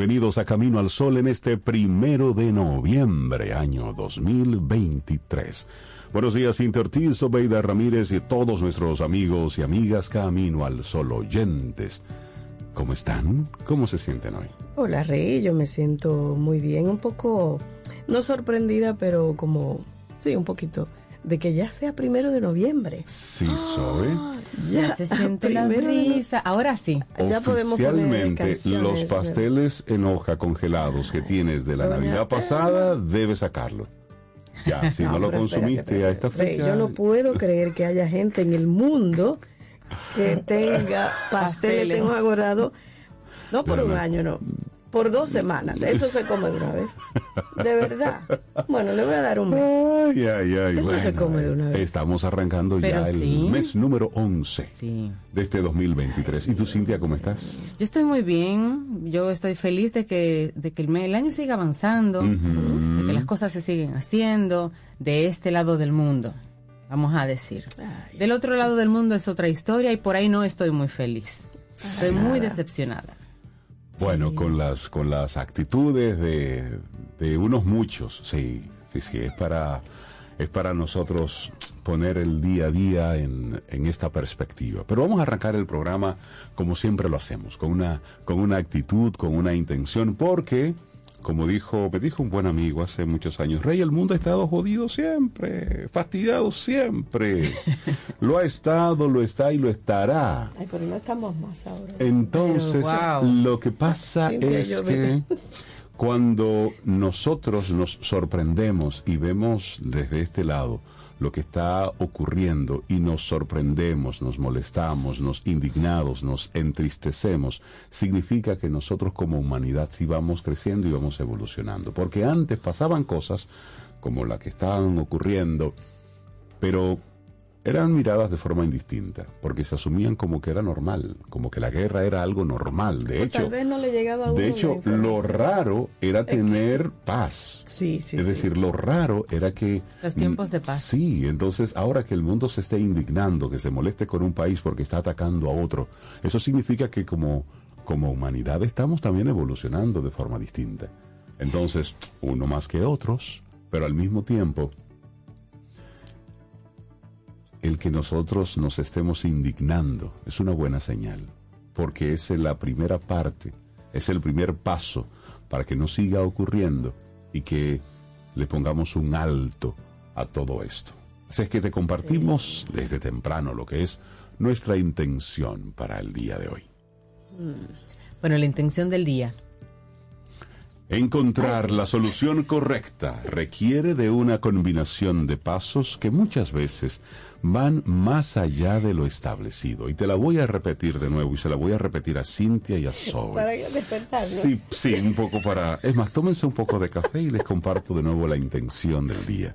Bienvenidos a Camino al Sol en este primero de noviembre, año 2023. Buenos días, Cintia Ortiz, Ramírez y todos nuestros amigos y amigas Camino al Sol oyentes. ¿Cómo están? ¿Cómo se sienten hoy? Hola Rey, yo me siento muy bien, un poco, no sorprendida, pero como, sí, un poquito, de que ya sea primero de noviembre. Sí, soy. Ya se siente la brisa. Ahora sí. Ya podemos poner Oficialmente, los pasteles en hoja congelados que tienes de la Doña Navidad pasada, debes sacarlo. Ya, si no, lo consumiste a esta fecha. Yo no puedo creer que haya gente en el mundo que tenga pasteles Pasteles. en hoja no por Pero un no. año, no, por dos semanas. Eso se come de una vez. De verdad. Bueno, le voy a dar un mes. Ay, ay, ay. Eso se come de una vez. Estamos arrancando Pero ya el mes número 11 Sí. de este 2023. ¿Y tú, Cintia, cómo estás? Yo estoy muy bien. Yo estoy feliz de que, de que el, año siga avanzando, de que las cosas se siguen haciendo de este lado del mundo, vamos a decir. Ay, Del otro lado del mundo es otra historia y por ahí no estoy muy feliz. Estoy muy decepcionada. Bueno, con las con las actitudes de, de unos muchos, sí, sí, sí, es para es para nosotros poner el día a día en, en esta perspectiva. Pero vamos a arrancar el programa como siempre lo hacemos, con una con una actitud, con una intención, porque como dijo, me dijo un buen amigo hace muchos años, Rey, el mundo ha estado jodido siempre, fastidiado siempre. lo ha estado, lo está y lo estará. Ay, pero no estamos más ahora. Entonces, Pero, wow. lo que pasa es que cuando nosotros nos sorprendemos y vemos desde este lado lo que está ocurriendo y nos sorprendemos, nos molestamos, nos indignados, nos entristecemos, significa que nosotros como humanidad sí vamos creciendo y vamos evolucionando. Porque antes pasaban cosas como la que estaban ocurriendo, pero eran miradas de forma indistinta, porque se asumían como que era normal, como que la guerra era algo normal. De hecho, Tal vez no le llegaba a uno de hecho, lo raro era tener paz. Sí, sí, es sí. decir, lo raro era que... Los tiempos de paz. Sí, entonces ahora que el mundo se esté indignando, que se moleste con un país porque está atacando a otro, eso significa que como, como humanidad estamos también evolucionando de forma distinta. Entonces, uno más que otros, pero al mismo tiempo, el que nosotros nos estemos indignando es una buena señal, porque es la primera parte, es el primer paso para que no siga ocurriendo y que le pongamos un alto a todo esto. Así es que te compartimos desde temprano lo que es nuestra intención para el día de hoy. Bueno, la intención del día. Encontrar la solución correcta requiere de una combinación de pasos que muchas veces van más allá de lo establecido. Y te la voy a repetir de nuevo y se la voy a repetir a Cintia y a Zoe. Para despertarnos. Sí, sí, un poco para... Es más, tómense un poco de café y les comparto de nuevo la intención del día.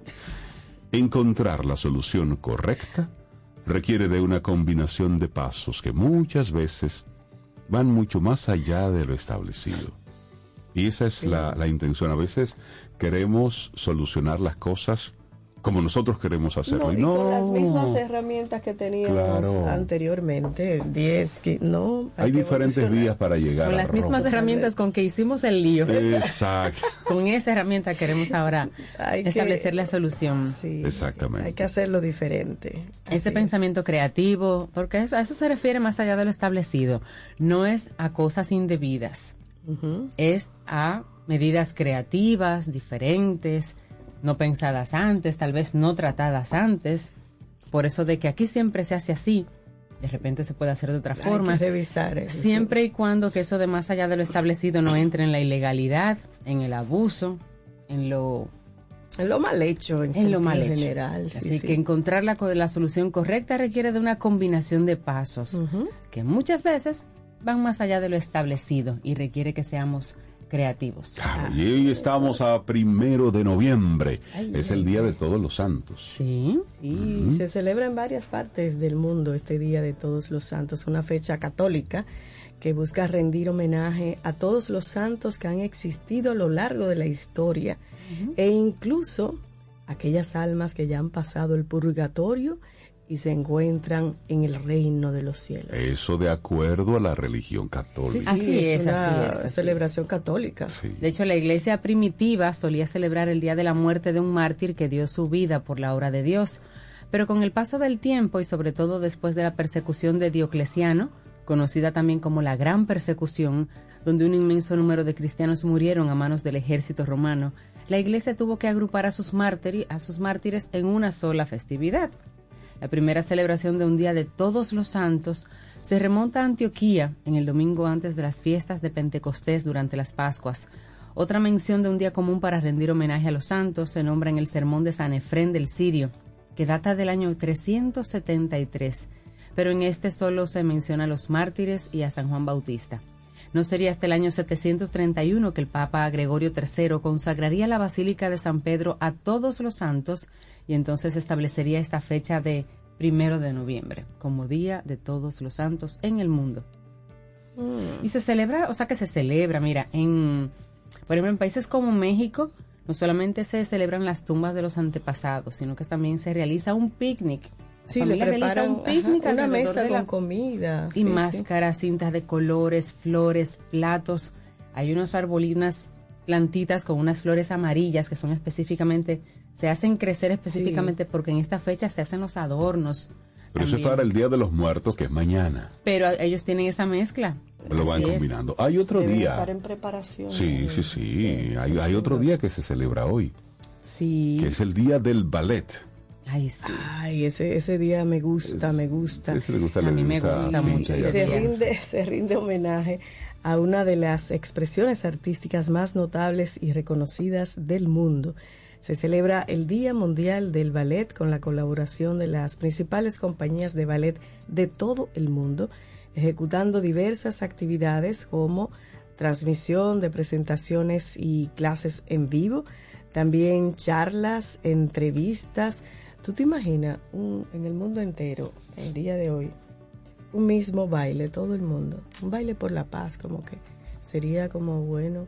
Encontrar la solución correcta requiere de una combinación de pasos que muchas veces van mucho más allá de lo establecido. Y esa es la, la intención. A veces queremos solucionar las cosas como nosotros queremos hacerlo. No, y y no, con las mismas herramientas que teníamos Claro. anteriormente, 10, que no. hay diferentes vías para llegar Con a las mismas Roma. herramientas con que hicimos el lío. Exacto. Con esa herramienta queremos ahora Hay que- establecer la solución. Sí, Exactamente. Hay que hacerlo diferente. Así Ese es. pensamiento creativo, porque eso- a eso se refiere más allá de lo establecido. No es a cosas indebidas, es a medidas creativas, diferentes, no pensadas antes, tal vez no tratadas antes. Por eso de que aquí siempre se hace así, de repente se puede hacer de otra Hay forma. que revisar eso. Siempre y cuando que eso de más allá de lo establecido no entre en la ilegalidad, en el abuso, en lo. En lo mal hecho, en, en lo mal hecho. general. sí, Así sí. que encontrar la, la solución correcta requiere de una combinación de pasos que muchas veces van más allá de lo establecido y requiere que seamos creativos. Claro, y hoy estamos a primero de noviembre. es el Día de Todos los Santos. Sí, Sí, se celebra en varias partes del mundo este Día de Todos los Santos, una fecha católica que busca rendir homenaje a todos los santos que han existido a lo largo de la historia e incluso aquellas almas que ya han pasado el purgatorio y se encuentran en el reino de los cielos. Eso de acuerdo a la religión católica. sí, Así es, una así es, así celebración católica. Sí. De hecho, la iglesia primitiva solía celebrar el día de la muerte de un mártir que dio su vida por la obra de Dios. Pero con el paso del tiempo y sobre todo después de la persecución de Diocleciano, conocida también como la Gran Persecución, donde un inmenso número de cristianos murieron a manos del ejército romano, la iglesia tuvo que agrupar a sus, a sus mártires en una sola festividad. La primera celebración de un día de todos los santos se remonta a Antioquía en el domingo antes de las fiestas de Pentecostés durante las Pascuas. Otra mención de un día común para rendir homenaje a los santos se nombra en el sermón de San Efrén del Sirio, que data del año 373, pero en este solo se menciona a los mártires y a San Juan Bautista. No sería hasta el año 731 que el Papa Gregorio III consagraría la Basílica de San Pedro a todos los santos y entonces establecería esta fecha de primero de noviembre como Día de Todos los Santos en el mundo. Y se celebra, o sea que se celebra, mira, en, por ejemplo, en países como México, no solamente se celebran las tumbas de los antepasados, sino que también se realiza un picnic. La Sí, le preparan un picnic ajá, una mesa de con la- comida. y sí, sí. máscaras, cintas de colores, flores, platos. Hay unos arbolinas, plantitas con unas flores amarillas que son específicamente, se hacen crecer específicamente porque en esta fecha se hacen los adornos. Pero eso es también. para el Día de los Muertos, que es mañana. Pero ellos tienen esa mezcla. Lo van Así es. combinando. Hay otro Deben día. estar en preparación. Sí, sí, sí. Hay, hay otro día que se celebra hoy, Sí. que es el Día del Ballet. Ay, sí. Ay, ese, ese día me gusta, me gusta. Sí, sí, le gusta, A le mí me gusta sí, mucho sí, se rinde, se rinde homenaje a una de las expresiones artísticas más notables y reconocidas del mundo. Se celebra el Día Mundial del Ballet con la colaboración de las principales compañías de ballet de todo el mundo, ejecutando diversas actividades como transmisión de presentaciones y clases en vivo, también charlas, entrevistas. ¿Tú te imaginas un- en el mundo entero, el día de hoy, un mismo baile, todo el mundo, un baile por la paz, como que sería como bueno.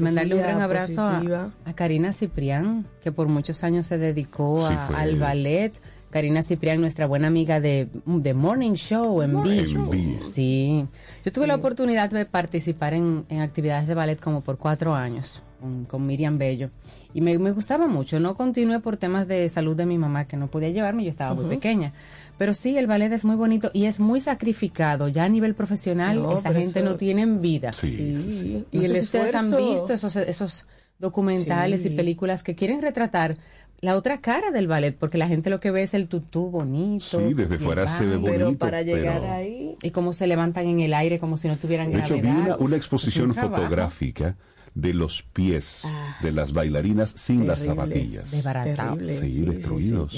Mandarle un gran abrazo a, Karina Ciprián, que por muchos años se dedicó a- al ballet. Karina Ciprián, nuestra buena amiga de, de Morning Show en. Show. Sí. Yo tuve la oportunidad de participar en, en actividades de ballet como por cuatro años con, con Miriam Bello. Y me, me gustaba mucho. No continué por temas de salud de mi mamá, que no podía llevarme, yo estaba muy pequeña. Pero sí, el ballet es muy bonito y es muy sacrificado. Ya a nivel profesional, No, esa gente eso- no tiene vida. Sí, sí, sí. Sí, No y el ustedes han visto esos, esos documentales Sí. y películas que quieren retratar la otra cara del ballet, porque la gente lo que ve es el tutú bonito. Sí, desde fuera se ve baile, Pero bonito, para llegar pero- ahí, Y cómo se levantan en el aire como si no tuvieran De hecho, vi una, una exposición un trabajo fotográfica de los pies Ah. de las bailarinas sin las zapatillas. Terrible. Sí, Sí, destruidos.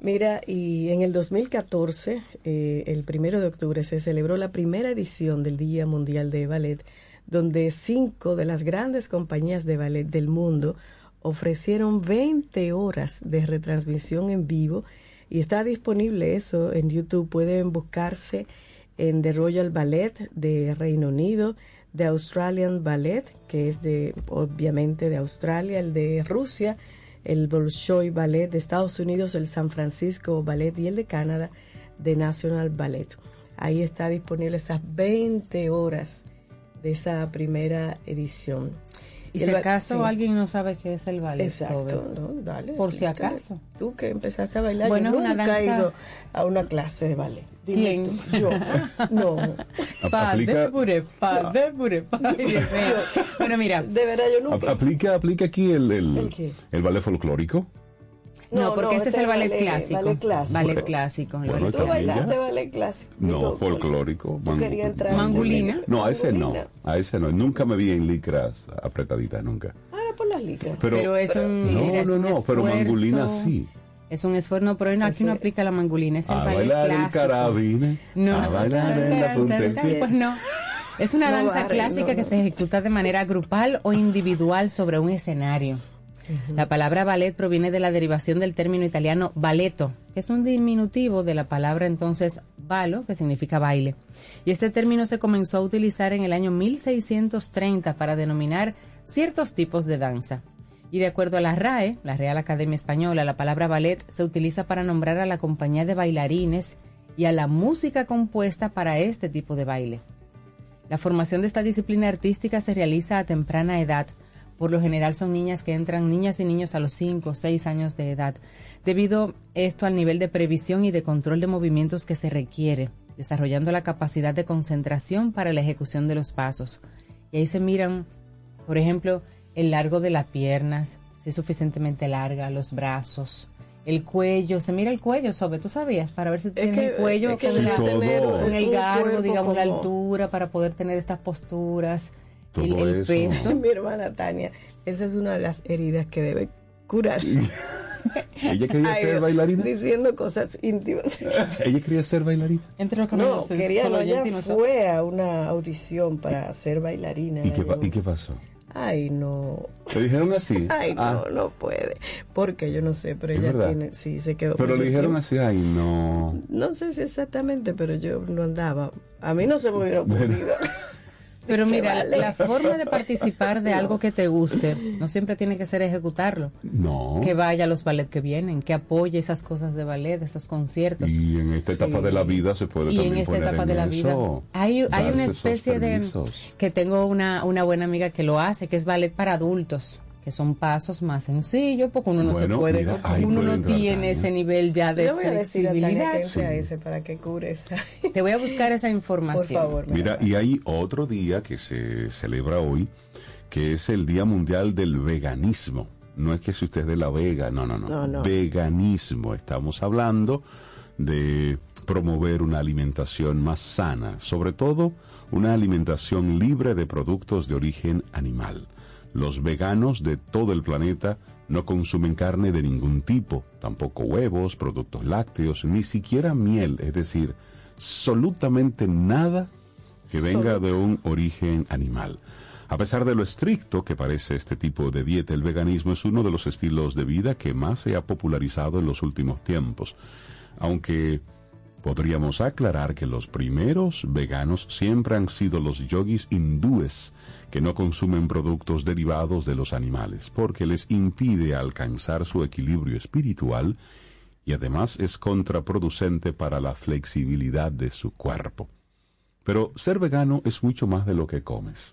Mira, y en el 2014, eh, el primero de octubre, se celebró la primera edición del Día Mundial de Ballet, donde cinco de las grandes compañías de ballet del mundo ofrecieron 20 horas de retransmisión en vivo y está disponible eso en YouTube. Pueden buscarse en The Royal Ballet de Reino Unido, The Australian Ballet, que es de, obviamente, de Australia, el de Rusia, el Bolshoi Ballet de Estados Unidos, el San Francisco Ballet y el de Canadá, de National Ballet. Ahí está disponible esas 20 horas de esa primera edición. Y si acaso alguien no sabe qué es el ballet. Exacto, no, dale, Por si acaso. Tú que empezaste a bailar, bueno, yo nunca he ido a una clase de ballet. Dime ¿Quién? Yo. No. Aplica- pa de pure, pa de pure. Bueno, mira, De verdad, yo nunca. Aplica, aplica aquí el, el, ¿El qué? el ballet folclórico. no, porque este es el ballet, clásico. Ballet clásico. Ballet clásico. Bueno, ballet ¿Tú bailaste ballet clásico? No, Digo, folclórico. ¿Tú querías entrar en Mangulina. ese- No, a ese no. Mangulina. A ese no. Nunca me vi en licras apretaditas, nunca. Ah, era por las licras. Pero, Pero es un- no, mira, es no, un no, pero mangulina sí. Es un esfuerzo, no, pero no, aquí no aplica la mangulina, es el A ballet bailar el clásico. carabine, No. a bailar en la punta del pie. Pues no. Es una No, danza clásica no, que se ejecuta de manera grupal o individual sobre un escenario. La palabra ballet proviene de la derivación del término italiano balletto, que es un diminutivo de la palabra entonces balo, que significa baile. Y este término se comenzó a utilizar en el año 1630 para denominar ciertos tipos de danza. Y de acuerdo a la RAE, la Real Academia Española, la palabra ballet se utiliza para nombrar a la compañía de bailarines y a la música compuesta para este tipo de baile. La formación de esta disciplina artística se realiza a temprana edad. Por lo general son niñas que entran, niñas y niños a los 5 o 6 años de edad, debido esto al nivel de previsión y de control de movimientos que se requiere, desarrollando la capacidad de concentración para la ejecución de los pasos. Y ahí se miran, por ejemplo, el largo de las piernas, si es suficientemente larga, los brazos, el cuello, se mira el cuello sobre, ¿tú sabías? Para ver si tiene que- el cuello es que con, la- con el garbo, digamos, la altura, para poder tener estas posturas, Todo el, el eso. peso. Mi hermana Tania, esa es una de las heridas que debe curar. Ella quería Ay, ser bailarina. Diciendo cosas íntimas. Ella quería ser bailarina. Entre los que No, quería, no, ella fue a una audición para ser bailarina. ¿Y qué, pa- Yo- ¿Y qué pasó? Ay, no. ¿Te dijeron así? Ay, Ah, no, no puede. Porque yo no sé, pero ¿Es ella verdad? tiene, sí, se quedó. Pero le dijeron tiempo. así, ay, no. No sé si exactamente, pero yo no andaba. A mí no se me hubiera ocurrido. Pero mira, la- vale. la forma de participar de algo que te guste no siempre tiene que ser ejecutarlo. No. Que vaya a los ballet que vienen, que apoye esas cosas de ballet, esos conciertos. Y en esta etapa Sí. de la vida se puede y también en esta poner etapa en de la vida hay, hay una especie de que tengo una, una buena amiga que lo hace que es ballet para adultos que son pasos más sencillos porque uno no Bueno, se puede mira, uno puede no tiene Tania. ese nivel ya de Le voy a decir a que flexibilidad a Sí. ese para que cure esa. te voy a buscar esa Por información favor. me Mira, y hay otro día que se celebra hoy, que es el Día Mundial del Veganismo. No es que si usted es de la vega, no, no, no. No, no. Veganismo. Estamos hablando de promover una alimentación más sana, sobre todo una alimentación libre de productos de origen animal. Los veganos de todo el planeta no consumen carne de ningún tipo, tampoco huevos, productos lácteos, ni siquiera miel, es decir, absolutamente nada que venga de un origen animal. A pesar de lo estricto que parece este tipo de dieta, el veganismo es uno de los estilos de vida que más se ha popularizado en los últimos tiempos. Aunque podríamos aclarar que los primeros veganos siempre han sido los yogis hindúes que no consumen productos derivados de los animales, porque les impide alcanzar su equilibrio espiritual y además es contraproducente para la flexibilidad de su cuerpo. Pero ser vegano es mucho más de lo que comes.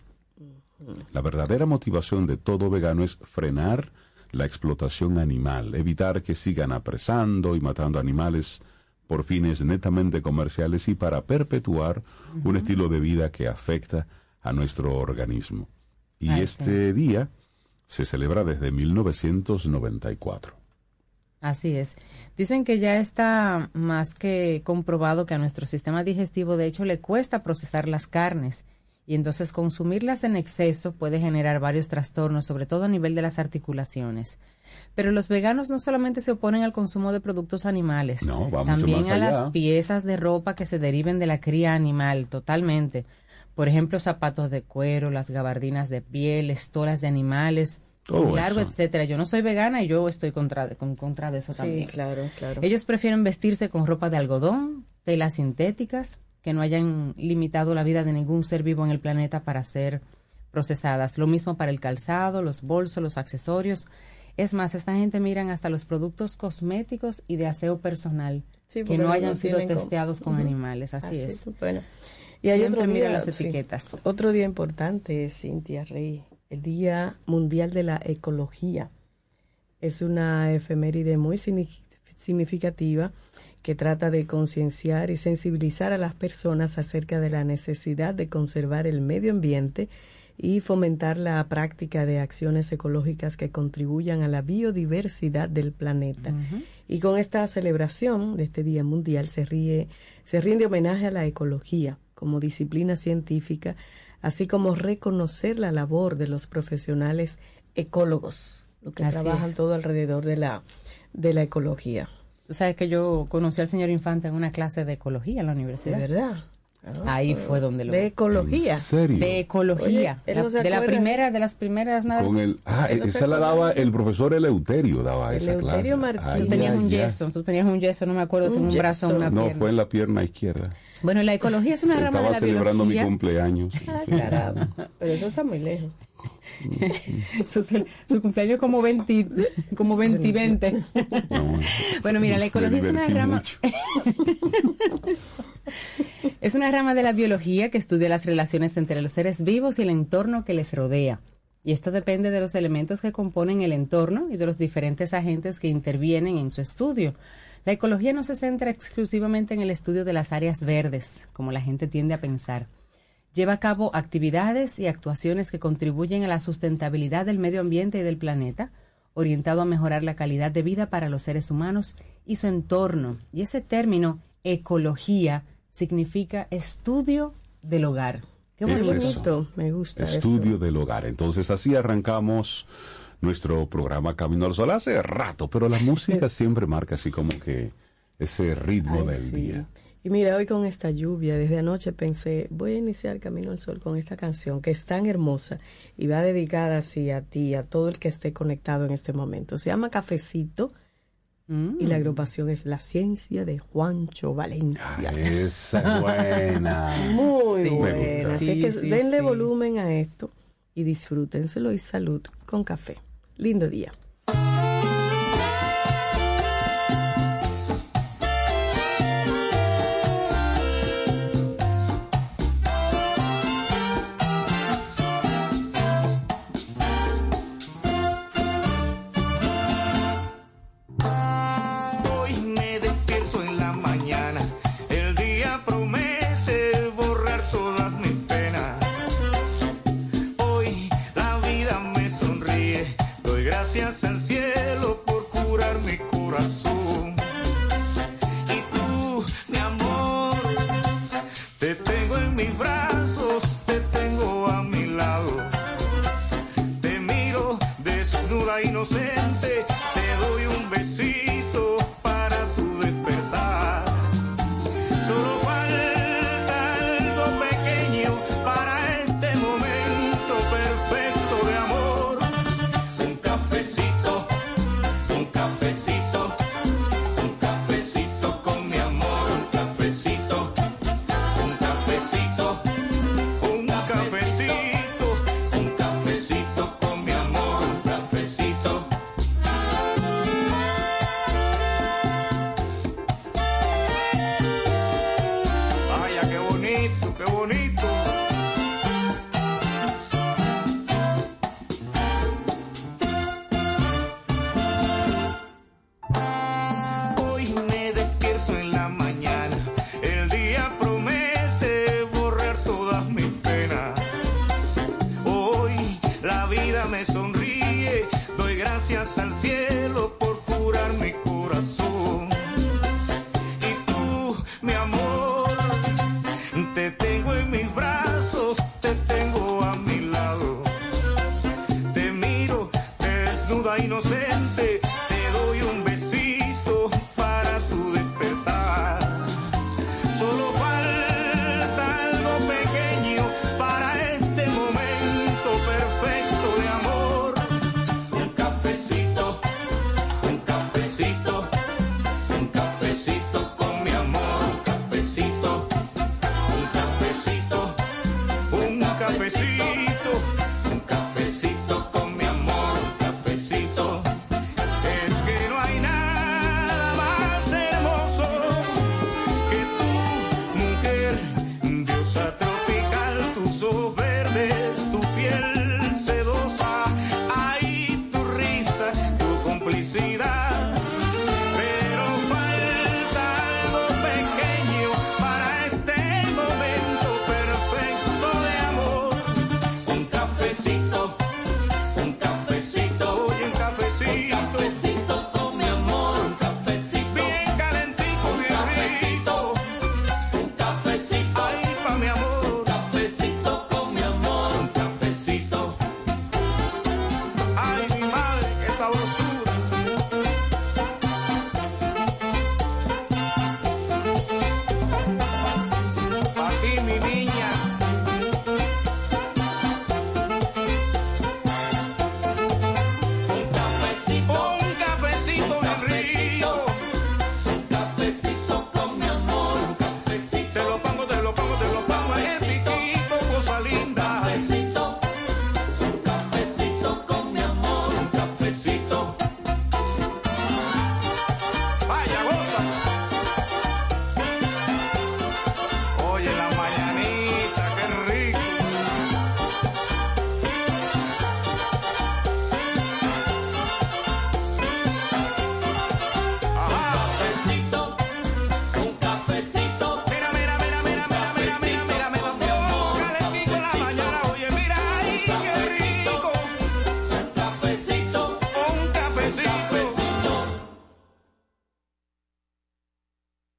La verdadera motivación de todo vegano es frenar la explotación animal, evitar que sigan apresando y matando animales por fines netamente comerciales y para perpetuar un estilo de vida que afecta a nuestro organismo. Y Ay, este día se celebra desde 1994. Así es. Dicen que ya está más que comprobado que a nuestro sistema digestivo de hecho le cuesta procesar las carnes y entonces consumirlas en exceso puede generar varios trastornos, sobre todo a nivel de las articulaciones. Pero los veganos no solamente se oponen al consumo de productos animales, No, también a allá. las piezas de ropa que se deriven de la cría animal, totalmente. Por ejemplo, zapatos de cuero, las gabardinas de piel, estolas de animales, Todo largo, eso. etcétera. Yo no soy vegana y yo estoy contra de, con, contra de eso Sí, también. claro, claro. Ellos prefieren vestirse con ropa de algodón, telas sintéticas, que no hayan limitado la vida de ningún ser vivo en el planeta para ser procesadas. Lo mismo para el calzado, los bolsos, los accesorios. Es más, esta gente miran hasta los productos cosméticos y de aseo personal Sí, que no no hayan sido con- testeados con animales. Así, Así es. Bueno, y hay Siempre otro día, las sí, etiquetas. otro día importante, Cintia Rey, el Día Mundial de la Ecología. Es una efeméride muy signi- significativa que trata de concienciar y sensibilizar a las personas acerca de la necesidad de conservar el medio ambiente y fomentar la práctica de acciones ecológicas que contribuyan a la biodiversidad del planeta. Y con esta celebración de este Día Mundial se, ríe, se rinde homenaje a la ecología como disciplina científica, así como reconocer la labor de los profesionales ecólogos, los que Así trabajan es. todo alrededor de la, de la ecología. Tú sabes que yo conocí al señor Infante en una clase de ecología en la De universidad. verdad. Ah, Ahí fue donde lo De ecología. ¿En serio? de ecología, Oye, no de la primera, de las primeras nada. Con el, ah, no esa la daba el profesor Eleuterio, daba esa Eleuterio clase. Tú tenías un yeso, tú tenías un yeso, no me acuerdo si en Un brazo o una No, pierna. fue en la pierna izquierda. Bueno, la ecología es una rama de Estaba la celebrando mi biología. cumpleaños. Ah, caramba. Pero eso está muy lejos. su, su cumpleaños como 20, como 20 y 20. No, Bueno, mira, la ecología es una rama, es una rama de la biología que estudia las relaciones entre los seres vivos y el entorno que les rodea. Y esto depende de los elementos que componen el entorno y de los diferentes agentes que intervienen en su estudio. La ecología no se centra exclusivamente en el estudio de las áreas verdes, como la gente tiende a pensar. Lleva a cabo actividades y actuaciones que contribuyen a la sustentabilidad del medio ambiente y del planeta, orientado a mejorar la calidad de vida para los seres humanos y su entorno. Y ese término, ecología, significa estudio del hogar. Qué Es bonito. eso. Me gusta Estudio eso. del hogar. Entonces así arrancamos nuestro programa Camino al Sol hace rato, pero la música siempre marca así como que ese ritmo Ay, del sí. día. Y mira, hoy con esta lluvia, desde anoche pensé, voy a iniciar Camino al Sol con esta canción que es tan hermosa y va dedicada así a ti, a todo el que esté conectado en este momento. Se llama Cafecito Mm. y la agrupación es La Ciencia de Juancho Valencia. Ah, esa es buena. Muy Sí. Buena. Así Sí, que sí, denle sí. volumen a esto y disfrútenselo y salud con café. Lindo día. Vida me sonríe, doy gracias al cielo por curar mi corazón.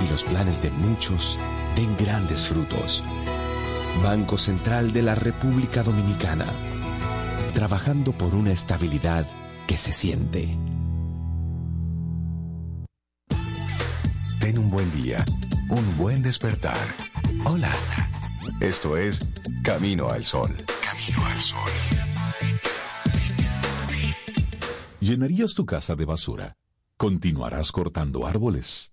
y los planes de muchos den grandes frutos. Banco Central de la República Dominicana. Trabajando por una estabilidad que se siente. Ten un buen día, un buen despertar. Hola. Esto es Camino al Sol. Camino al Sol. ¿Llenarías tu casa de basura? ¿Continuarás cortando árboles?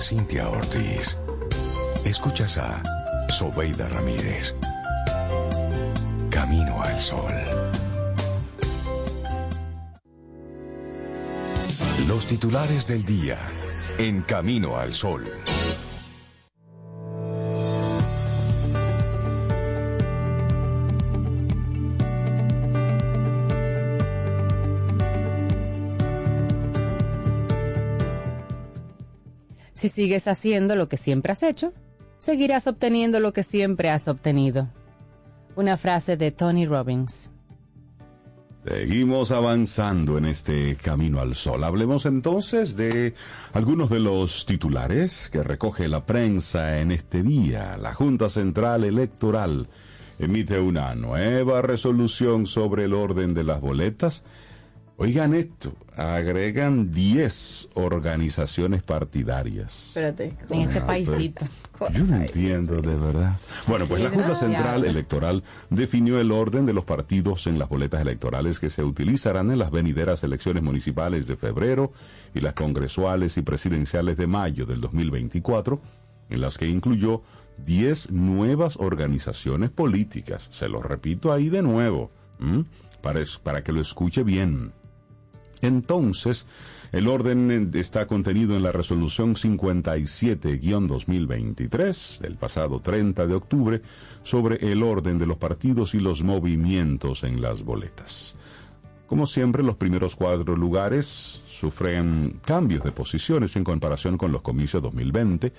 Cintia Ortiz. Escuchas a Sobeida Ramírez. Camino al Sol. Los titulares del día en Camino al Sol. Si sigues haciendo lo que siempre has hecho, seguirás obteniendo lo que siempre has obtenido. Una frase de Tony Robbins. Seguimos avanzando en este camino al sol. Hablemos entonces de algunos de los titulares que recoge la prensa en este día. La Junta Central Electoral emite una nueva resolución sobre el orden de las boletas. Oigan esto, agregan 10 organizaciones partidarias. Espérate. En este paisito. Yo no entiendo de verdad. Bueno, pues la Junta Central Electoral definió el orden de los partidos en las boletas electorales que se utilizarán en las venideras elecciones municipales de febrero y las congresuales y presidenciales de mayo del 2024, en las que incluyó 10 nuevas organizaciones políticas. Se lo repito ahí de nuevo, ¿m? para, es- para que lo escuche bien. Entonces, el orden está contenido en la resolución 57-2023 del pasado 30 de octubre sobre el orden de los partidos y los movimientos en las boletas. Como siempre, los primeros cuatro lugares sufren cambios de posiciones en comparación con los comicios 2020,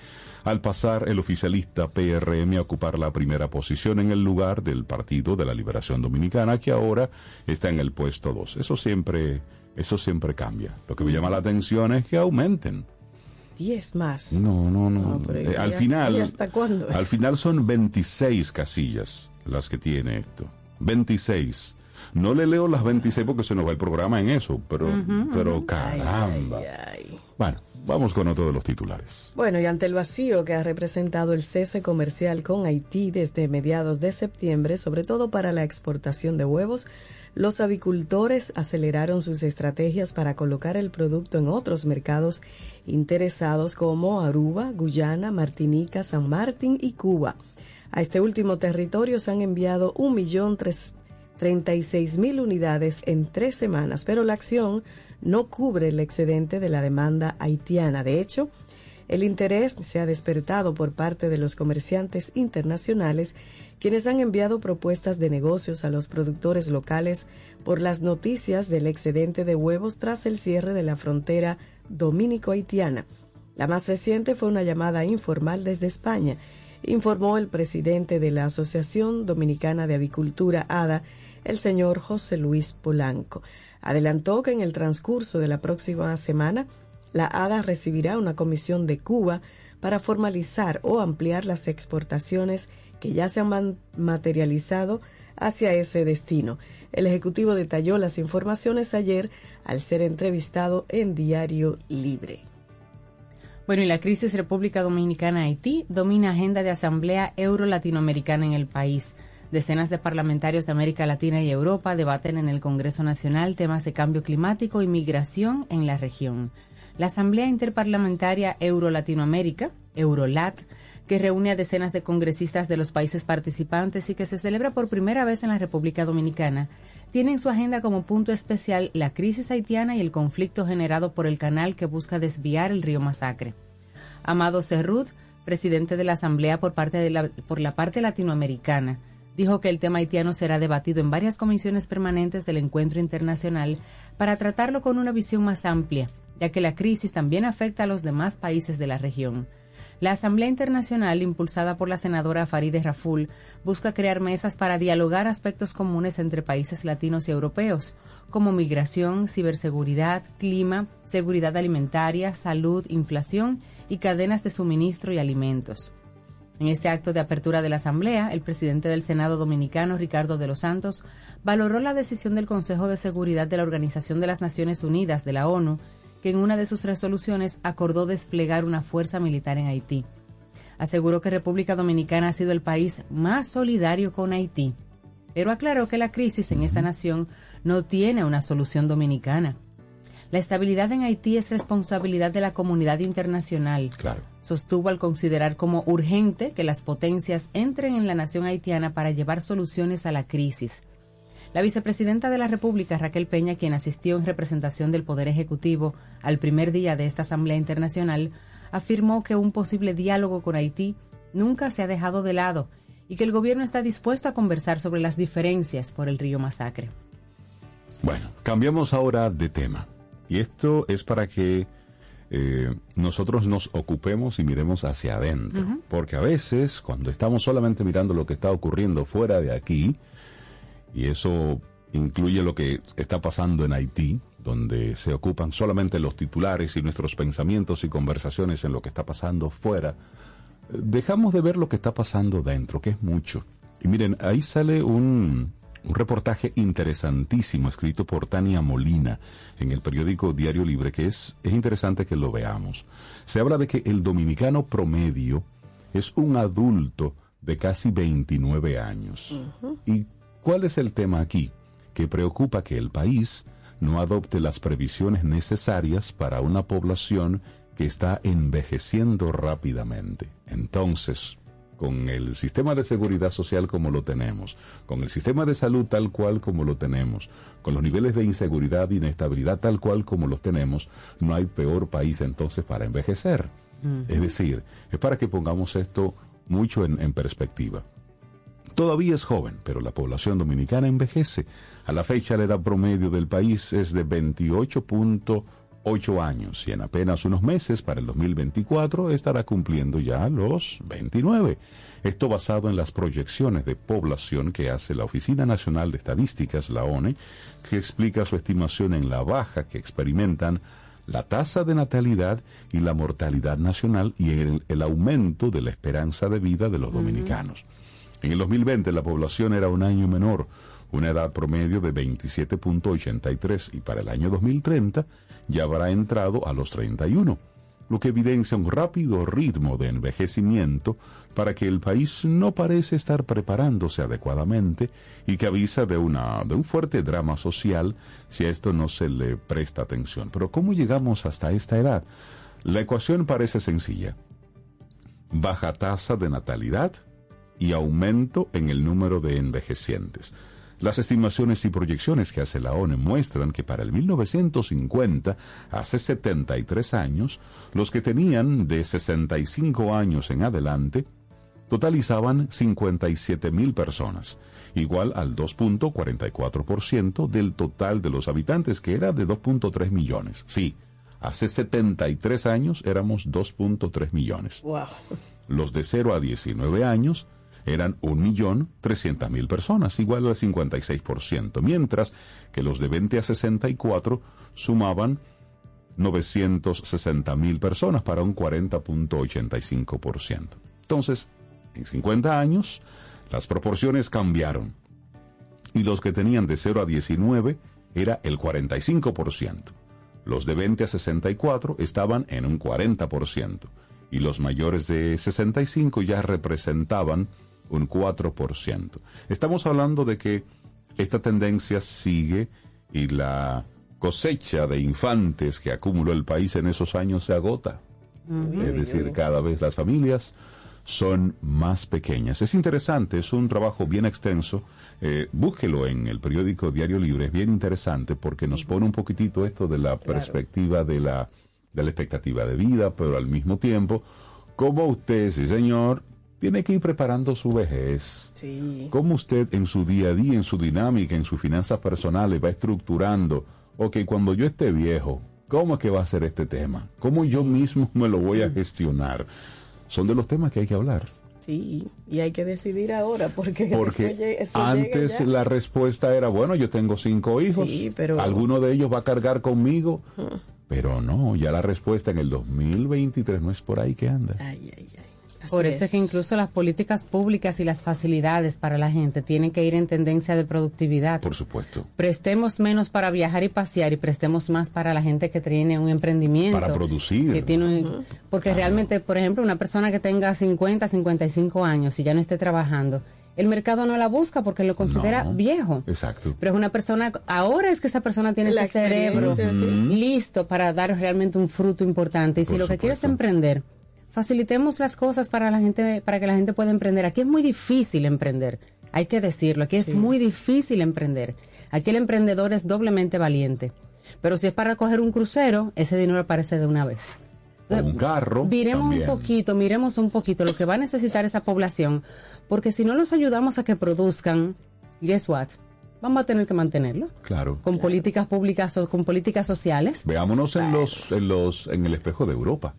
al pasar el oficialista PRM a ocupar la primera posición en el lugar del Partido de la Liberación Dominicana, que ahora está en el puesto 2. Eso siempre, eso siempre cambia. Lo que me llama la atención es que aumenten. 10 más. No, no, no. No, Eh, ¿y al final, y hasta cuándo? al final son 26 casillas las que tiene esto. 26. No le leo las 26 porque se nos va el programa en eso, pero, pero caramba. Bueno, vamos con otro de los titulares. Bueno, y ante el vacío que ha representado el cese comercial con Haití desde mediados de septiembre, sobre todo para la exportación de huevos, los avicultores aceleraron sus estrategias para colocar el producto en otros mercados interesados como Aruba, Guyana, Martinica, San Martín y Cuba. A este último territorio se han enviado 1.036.000 unidades en tres semanas, pero la acción no cubre el excedente de la demanda haitiana. De hecho, el interés se ha despertado por parte de los comerciantes internacionales, quienes han enviado propuestas de negocios a los productores locales por las noticias del excedente de huevos tras el cierre de la frontera dominico-haitiana. La más reciente fue una llamada informal desde España, informó el presidente de la Asociación Dominicana de Avicultura, ADA, el señor José Luis Polanco. Adelantó que en el transcurso de la próxima semana, la ADA recibirá una comisión de Cuba para formalizar o ampliar las exportaciones que ya se han materializado hacia ese destino. El Ejecutivo detalló las informaciones ayer al ser entrevistado en Diario Libre. Bueno, y la crisis República Dominicana-Haití domina agenda de Asamblea Euro-Latinoamericana en el país. Decenas de parlamentarios de América Latina y Europa debaten en el Congreso Nacional temas de cambio climático y migración en la región. La Asamblea Interparlamentaria Euro-Latinoamérica, Eurolat, que reúne a decenas de congresistas de los países participantes y que se celebra por primera vez en la República Dominicana, tiene en su agenda como punto especial la crisis haitiana y el conflicto generado por el canal que busca desviar el río Masacre. Amado Cerrut, presidente de la Asamblea por, parte de la, por la parte latinoamericana, dijo que el tema haitiano será debatido en varias comisiones permanentes del encuentro internacional para tratarlo con una visión más amplia, ya que la crisis también afecta a los demás países de la región. La Asamblea Internacional, impulsada por la senadora Farideh Raful, busca crear mesas para dialogar aspectos comunes entre países latinos y europeos, como migración, ciberseguridad, clima, seguridad alimentaria, salud, inflación y cadenas de suministro y alimentos. En este acto de apertura de la Asamblea, el presidente del Senado dominicano, Ricardo de los Santos, valoró la decisión del Consejo de Seguridad de la Organización de las Naciones Unidas de la ONU que en una de sus resoluciones acordó desplegar una fuerza militar en Haití. Aseguró que República Dominicana ha sido el país más solidario con Haití, pero aclaró que la crisis en esa nación no tiene una solución dominicana. La estabilidad en Haití es responsabilidad de la comunidad internacional. Claro. Sostuvo al considerar como urgente que las potencias entren en la nación haitiana para llevar soluciones a la crisis. La vicepresidenta de la República, Raquel Peña, quien asistió en representación del Poder Ejecutivo al primer día de esta Asamblea Internacional, afirmó que un posible diálogo con Haití nunca se ha dejado de lado y que el gobierno está dispuesto a conversar sobre las diferencias por el río Masacre. Bueno, cambiamos ahora de tema. Y esto es para que eh, nosotros nos ocupemos y miremos hacia adentro. Porque a veces, cuando estamos solamente mirando lo que está ocurriendo fuera de aquí, y eso incluye lo que está pasando en Haití, donde se ocupan solamente los titulares y nuestros pensamientos y conversaciones en lo que está pasando fuera, dejamos de ver lo que está pasando dentro, que es mucho. Y miren, ahí sale un, un reportaje interesantísimo escrito por Tania Molina en el periódico Diario Libre, que es, es interesante que lo veamos. Se habla de que el dominicano promedio es un adulto de casi 29 años. Y ¿Cuál es el tema aquí? Que preocupa que el país no adopte las previsiones necesarias para una población que está envejeciendo rápidamente. Entonces, con el sistema de seguridad social como lo tenemos, con el sistema de salud tal cual como lo tenemos, con los niveles de inseguridad e inestabilidad tal cual como los tenemos, no hay peor país entonces para envejecer. Es decir, es para que pongamos esto mucho en, en perspectiva. Todavía es joven, pero la población dominicana envejece. A la fecha la edad promedio del país es de 28.8 años y en apenas unos meses, para el 2024, estará cumpliendo ya los 29. Esto basado en las proyecciones de población que hace la Oficina Nacional de Estadísticas, la ONE, que explica su estimación en la baja que experimentan la tasa de natalidad y la mortalidad nacional y el, el aumento de la esperanza de vida de los dominicanos. En el 2020 la población era un año menor, una edad promedio de 27.83 y para el año 2030 ya habrá entrado a los 31, lo que evidencia un rápido ritmo de envejecimiento para que el país no parece estar preparándose adecuadamente y que avisa de, una, de un fuerte drama social si a esto no se le presta atención. Pero ¿cómo llegamos hasta esta edad? La ecuación parece sencilla. Baja tasa de natalidad, y aumento en el número de envejecientes. Las estimaciones y proyecciones que hace la ONU muestran que para el 1950, hace 73 años, los que tenían de 65 años en adelante totalizaban 57 mil personas, igual al 2.44% del total de los habitantes, que era de 2.3 millones. Sí, hace 73 años éramos 2.3 millones. Los de 0 a 19 años eran 1.300.000 personas, igual al 56%, mientras que los de 20 a 64 sumaban 960.000 personas para un 40.85%. Entonces, en 50 años, las proporciones cambiaron. Y los que tenían de 0 a 19 era el 45%. Los de 20 a 64 estaban en un 40% y los mayores de 65 ya representaban un 4%. Estamos hablando de que esta tendencia sigue y la cosecha de infantes que acumuló el país en esos años se agota. Es decir, cada vez las familias son más pequeñas. Es interesante, es un trabajo bien extenso. Eh, búsquelo en el periódico Diario Libre, es bien interesante porque nos pone un poquitito esto de la perspectiva de la, de la expectativa de vida, pero al mismo tiempo, como usted, sí señor, tiene que ir preparando su vejez. Sí. Cómo usted en su día a día, en su dinámica, en sus finanzas personales va estructurando, ok, cuando yo esté viejo, ¿cómo es que va a ser este tema? ¿Cómo yo mismo me lo voy a gestionar? Son de los temas que hay que hablar. Sí, y hay que decidir ahora porque, Porque eso llega- eso antes la respuesta era, bueno, yo tengo cinco hijos, Sí, pero- alguno de ellos va a cargar conmigo, pero no, ya la respuesta en el 2023 no es por ahí que anda. Ay, ay, ay. Así Por eso es. que incluso las políticas públicas y las facilidades para la gente tienen que ir en tendencia de productividad. Por supuesto. Prestemos menos para viajar y pasear y prestemos más para la gente que tiene un emprendimiento. Para producir. Que tiene un- porque realmente, por ejemplo, una persona que tenga 50, 55 años y ya no esté trabajando, el mercado no la busca porque lo considera No. viejo. Exacto. Pero es una persona, ahora es que esa persona tiene La ese cerebro sí. listo para dar realmente un fruto importante. Y si lo que quieres supuesto. emprender, facilitemos las cosas para la gente, para que la gente pueda emprender. Aquí es muy difícil emprender, hay que decirlo. Aquí es muy difícil emprender. Aquí el emprendedor es doblemente valiente. Pero si es para coger un crucero, ese dinero aparece de una vez. Un carro. Miremos también. un poquito, miremos un poquito lo que va a necesitar esa población, porque si no los ayudamos a que produzcan, guess what? Vamos a tener que mantenerlo Claro. con políticas públicas o con políticas sociales. Veámonos en los, en los, en el espejo de Europa.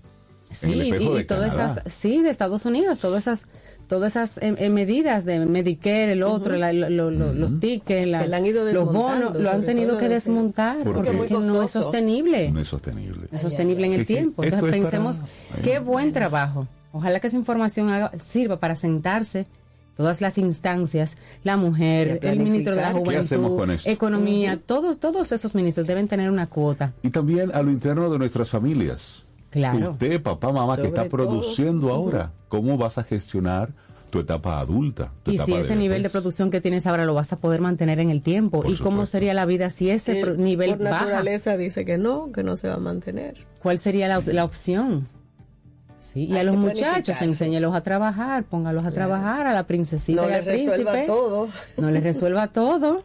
Sí, en el espejo y, de y todas esas, sí, de Estados Unidos, todas esas, todas esas eh, eh, medidas de Medicare, el otro, la- lo- lo- lo- los tickets, la- Que la han ido los bonos, lo han tenido que desmontar Porque porque, es muy es que no es sostenible. No es sostenible. es sostenible en el tiempo. Entonces es para- pensemos, qué buen trabajo. Ojalá que esa información haga- sirva para sentarse todas las instancias, la mujer, el ministro de la planificar. ¿Qué hacemos juventud, con esto? economía, todos, todos esos ministros deben tener una cuota. Y también a lo interno de nuestras familias. Claro. Usted, papá, mamá, que está todo. produciendo ahora, ¿cómo vas a gestionar tu etapa adulta? Tu Y etapa si de ese nivel de producción que tienes ahora lo vas a poder mantener en el tiempo. Por ¿Y cómo sería la vida si ese Que pro- nivel por baja? naturaleza dice que no, que no se va a mantener. ¿Cuál sería la, la opción? Sí, y Hay a los muchachos, enséñelos a trabajar, póngalos a trabajar, a la princesita No y al resuelva príncipe. todo. No les resuelva todo.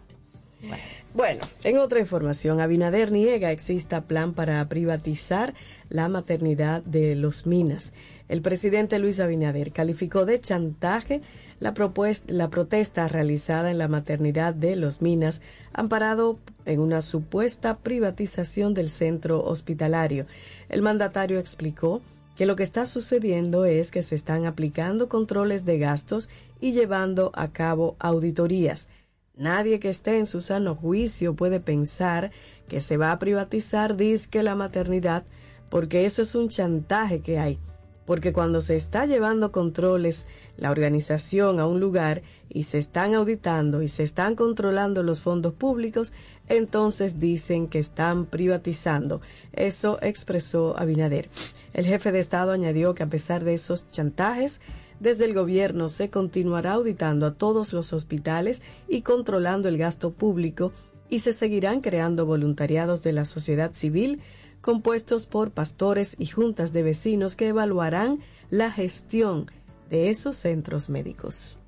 Bueno, en otra información, Abinader niega exista plan para privatizar la maternidad de los Minas. El presidente Luis Abinader calificó de chantaje la, propuesta, la protesta realizada en la maternidad de los Minas, amparado en una supuesta privatización del centro hospitalario. El mandatario explicó que lo que está sucediendo es que se están aplicando controles de gastos y llevando a cabo auditorías. Nadie que esté en su sano juicio puede pensar que se va a privatizar disque la maternidad, porque eso es un chantaje que hay. Porque cuando se está llevando controles, la organización a un lugar y se están auditando y se están controlando los fondos públicos, entonces dicen que están privatizando. Eso expresó Abinader. El jefe de Estado añadió que a pesar de esos chantajes, desde el gobierno se continuará auditando a todos los hospitales y controlando el gasto público y se seguirán creando voluntariados de la sociedad civil compuestos por pastores y juntas de vecinos que evaluarán la gestión de esos centros médicos.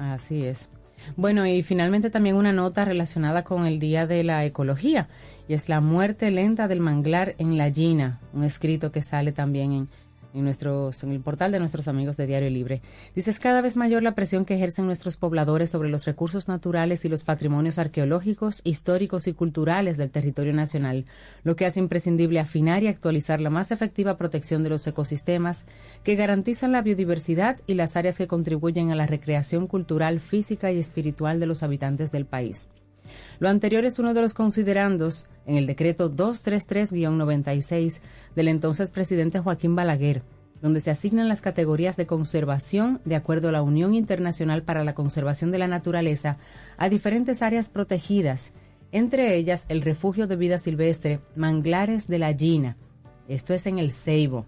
Así es. Bueno, y finalmente también una nota relacionada con el Día de la Ecología, y es la muerte lenta del manglar en la Gina, un escrito que sale también en, en, el portal de nuestros amigos de Diario Libre. Dice, es cada vez mayor la presión que ejercen nuestros pobladores sobre los recursos naturales y los patrimonios arqueológicos, históricos y culturales del territorio nacional, lo que hace imprescindible afinar y actualizar la más efectiva protección de los ecosistemas que garantizan la biodiversidad y las áreas que contribuyen a la recreación cultural, física y espiritual de los habitantes del país. Lo anterior es uno de los considerandos en el decreto 233-96 del entonces presidente Joaquín Balaguer, donde se asignan las categorías de conservación de acuerdo a la Unión Internacional para la Conservación de la Naturaleza a diferentes áreas protegidas entre ellas el refugio de vida silvestre Manglares de la Gina. Esto es en el Ceibo.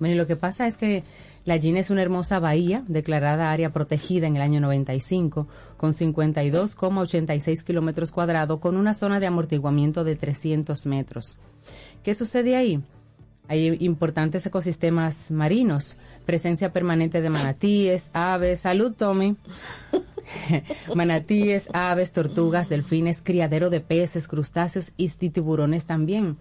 Bueno, y lo que pasa es que la Gina es una hermosa bahía declarada área protegida en el año 95 con 52,86 kilómetros cuadrados con una zona de amortiguamiento de 300 metros. ¿Qué sucede ahí? Hay importantes ecosistemas marinos, presencia permanente de manatíes, aves, salud Tommy, manatíes, aves, tortugas, delfines, criadero de peces, crustáceos y tiburones también.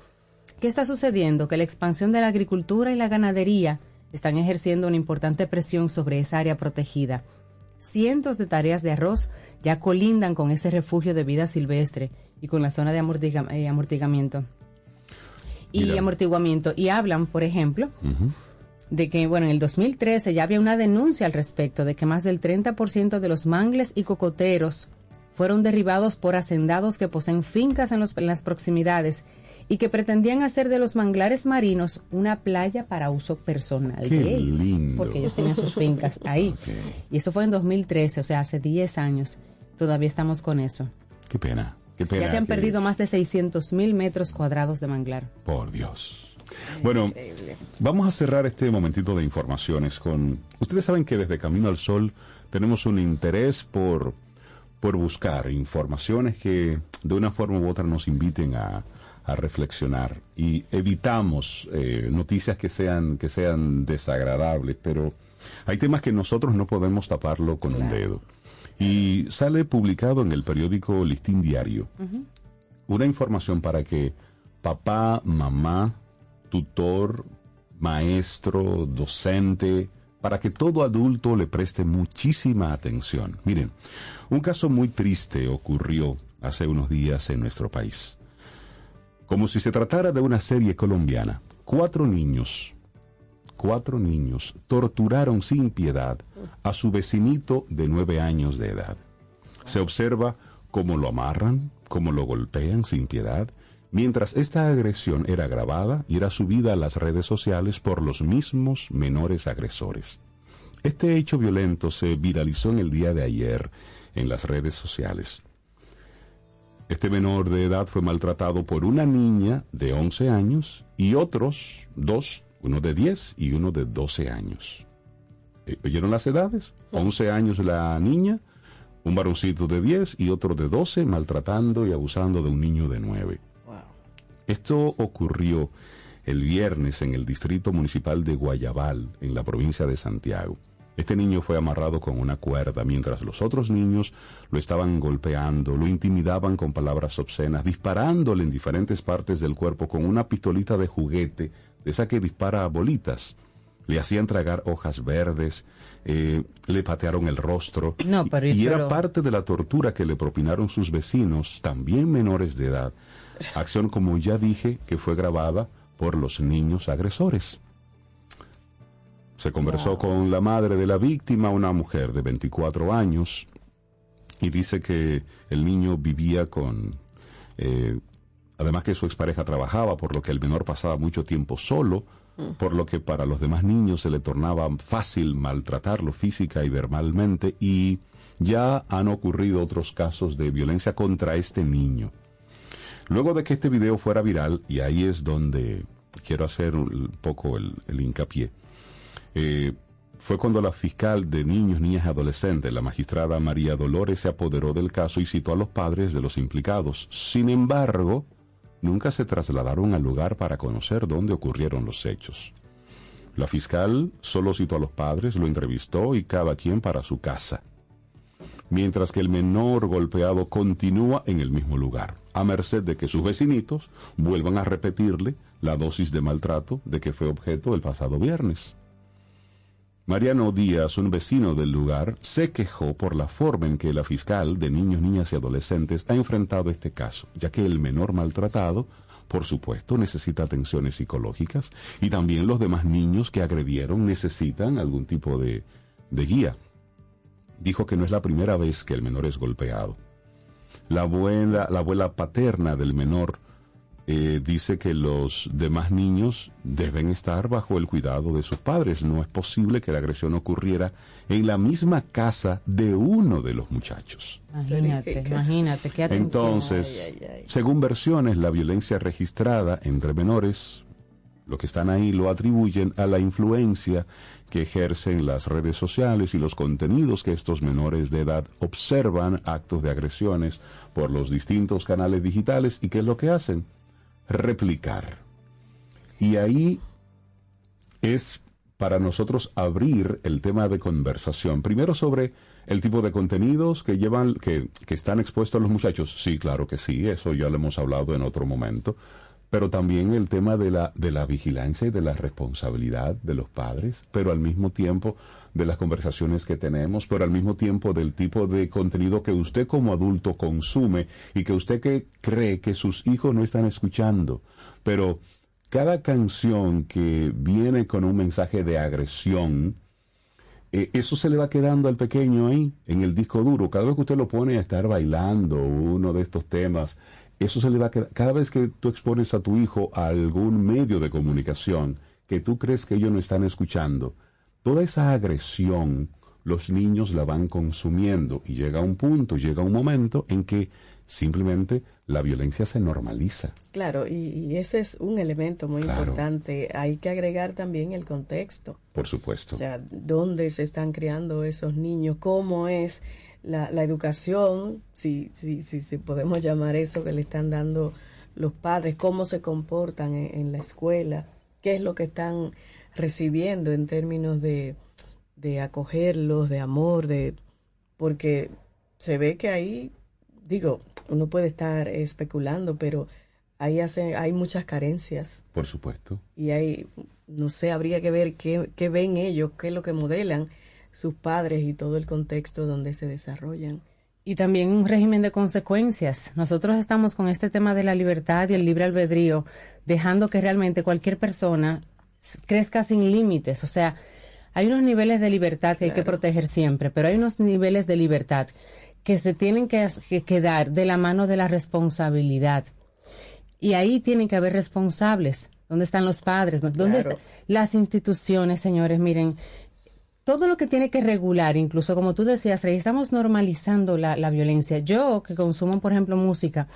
¿Qué está sucediendo? Que la expansión de la agricultura y la ganadería están ejerciendo una importante presión sobre esa área protegida. Cientos de tareas de arroz ya colindan con ese refugio de vida silvestre y con la zona de eh, amortigamiento y amortiguamiento. Y hablan, por ejemplo, de que, bueno, en el 2013 ya había una denuncia al respecto de que más del 30% de los mangles y cocoteros fueron derribados por hacendados que poseen fincas en, las proximidades y que pretendían hacer de los manglares marinos una playa para uso personal de ellos, porque ellos tenían sus fincas ahí. Y eso fue en 2013, o sea, hace 10 años. Todavía estamos con eso. Qué pena ya se han perdido más de 600 mil metros cuadrados de manglar. Por Dios. Bueno, vamos a cerrar este momentito de informaciones con... Ustedes saben que desde Camino al Sol tenemos un interés por, por buscar informaciones que de una forma u otra nos inviten a, a reflexionar y evitamos eh, noticias que sean, que sean desagradables, pero hay temas que nosotros no podemos taparlo con un dedo. Y sale publicado en el periódico Listín Diario una información para que papá, mamá, tutor, maestro, docente, para que todo adulto le preste muchísima atención. Miren, un caso muy triste ocurrió hace unos días en nuestro país. Como si se tratara de una serie colombiana, cuatro niños cuatro niños torturaron sin piedad a su vecinito de nueve años de edad. Se observa cómo lo amarran, cómo lo golpean sin piedad, mientras esta agresión era grabada y era subida a las redes sociales por los mismos menores agresores. Este hecho violento se viralizó en el día de ayer en las redes sociales. Este menor de edad fue maltratado por una niña de 11 años y otros dos uno de 10 y uno de 12 años. Eh, ¿Oyeron las edades? 11 años la niña, un varoncito de 10 y otro de 12 maltratando y abusando de un niño de 9. Esto ocurrió el viernes en el distrito municipal de Guayabal, en la provincia de Santiago. Este niño fue amarrado con una cuerda mientras los otros niños lo estaban golpeando, lo intimidaban con palabras obscenas, disparándole en diferentes partes del cuerpo con una pistolita de juguete esa que dispara bolitas. Le hacían tragar hojas verdes, eh, le patearon el rostro. y, era parte de la tortura que le propinaron sus vecinos, también menores de edad. Acción, como ya dije, que fue grabada por los niños agresores. Se conversó con la madre de la víctima, una mujer de 24 años, y dice que el niño vivía con eh, Además que su expareja trabajaba, por lo que el menor pasaba mucho tiempo solo, por lo que para los demás niños se le tornaba fácil maltratarlo física y verbalmente y ya han ocurrido otros casos de violencia contra este niño. Luego de que este video fuera viral, y ahí es donde quiero hacer un poco el, hincapié, eh, fue cuando la fiscal de niños, niñas y adolescentes, la magistrada María Dolores, se apoderó del caso y citó a los padres de los implicados. Sin embargo, nunca se trasladaron al lugar para conocer dónde ocurrieron los hechos. La fiscal solo citó a los padres, lo entrevistó y cada quien para su casa. Mientras que el menor golpeado continúa en el mismo lugar, a merced de que sus vecinitos vuelvan a repetirle la dosis de maltrato de que fue objeto el pasado viernes. Mariano Díaz, un vecino del lugar, se quejó por la forma en que la fiscal de niños, niñas y adolescentes ha enfrentado este caso, ya que el menor maltratado, por supuesto, necesita atenciones psicológicas y también los demás niños que agredieron necesitan algún tipo de, guía. Dijo que no es la primera vez que el menor es golpeado. La abuela, la abuela paterna del menor eh, dice que los demás niños deben estar bajo el cuidado de sus padres. No es posible que la agresión ocurriera en la misma casa de uno de los muchachos. Imagínate, imagínate, qué atención. Entonces, Ay, ay, ay. según versiones, la violencia registrada entre menores, lo que están ahí lo atribuyen a la influencia que ejercen las redes sociales y los contenidos que estos menores de edad observan actos de agresiones por los distintos canales digitales y qué es lo que hacen replicar. Y ahí es para nosotros abrir el tema de conversación. Primero sobre el tipo de contenidos que llevan, que, que están expuestos los muchachos. Sí, claro que sí, eso ya lo hemos hablado en otro momento. Pero también el tema de la, de la vigilancia y de la responsabilidad de los padres, pero al mismo tiempo de las conversaciones que tenemos, pero al mismo tiempo del tipo de contenido que usted como adulto consume y que usted que cree que sus hijos no están escuchando. Pero cada canción que viene con un mensaje de agresión, eh, eso se le va quedando al pequeño ahí, en el disco duro. Cada vez que usted lo pone a estar bailando uno de estos temas, eso se le va a quedar. Cada vez que tú expones a tu hijo a algún medio de comunicación que tú crees que ellos no están escuchando, toda esa agresión los niños la van consumiendo y llega un punto, llega un momento en que simplemente la violencia se normaliza. Claro, y, y ese es un elemento muy Claro. importante. Hay que agregar también el contexto. Por supuesto. O sea, dónde se están criando esos niños, cómo es la, la educación, si, si, si, si podemos llamar eso que le están dando los padres, cómo se comportan en, en la escuela, qué es lo que están recibiendo en términos de, de acogerlos, de amor, de porque se ve que ahí, digo, uno puede estar especulando, pero ahí hace, hay muchas carencias Por supuesto. y hay, no sé, habría que ver qué, qué ven ellos, qué es lo que modelan sus padres y todo el contexto donde se desarrollan. Y también un régimen de consecuencias. Nosotros estamos con este tema de la libertad y el libre albedrío, dejando que realmente cualquier persona crezca sin límites. O sea, hay unos niveles de libertad que hay que proteger siempre, pero hay unos niveles de libertad que se tienen que, que, que dar de la mano de la responsabilidad. Y ahí tienen que haber responsables. ¿Dónde están los padres? ¿Dónde Claro. están las instituciones, señores? Miren, todo lo que tiene que regular, incluso como tú decías, Rey, estamos normalizando la, la violencia. Yo, que consumo, por ejemplo, música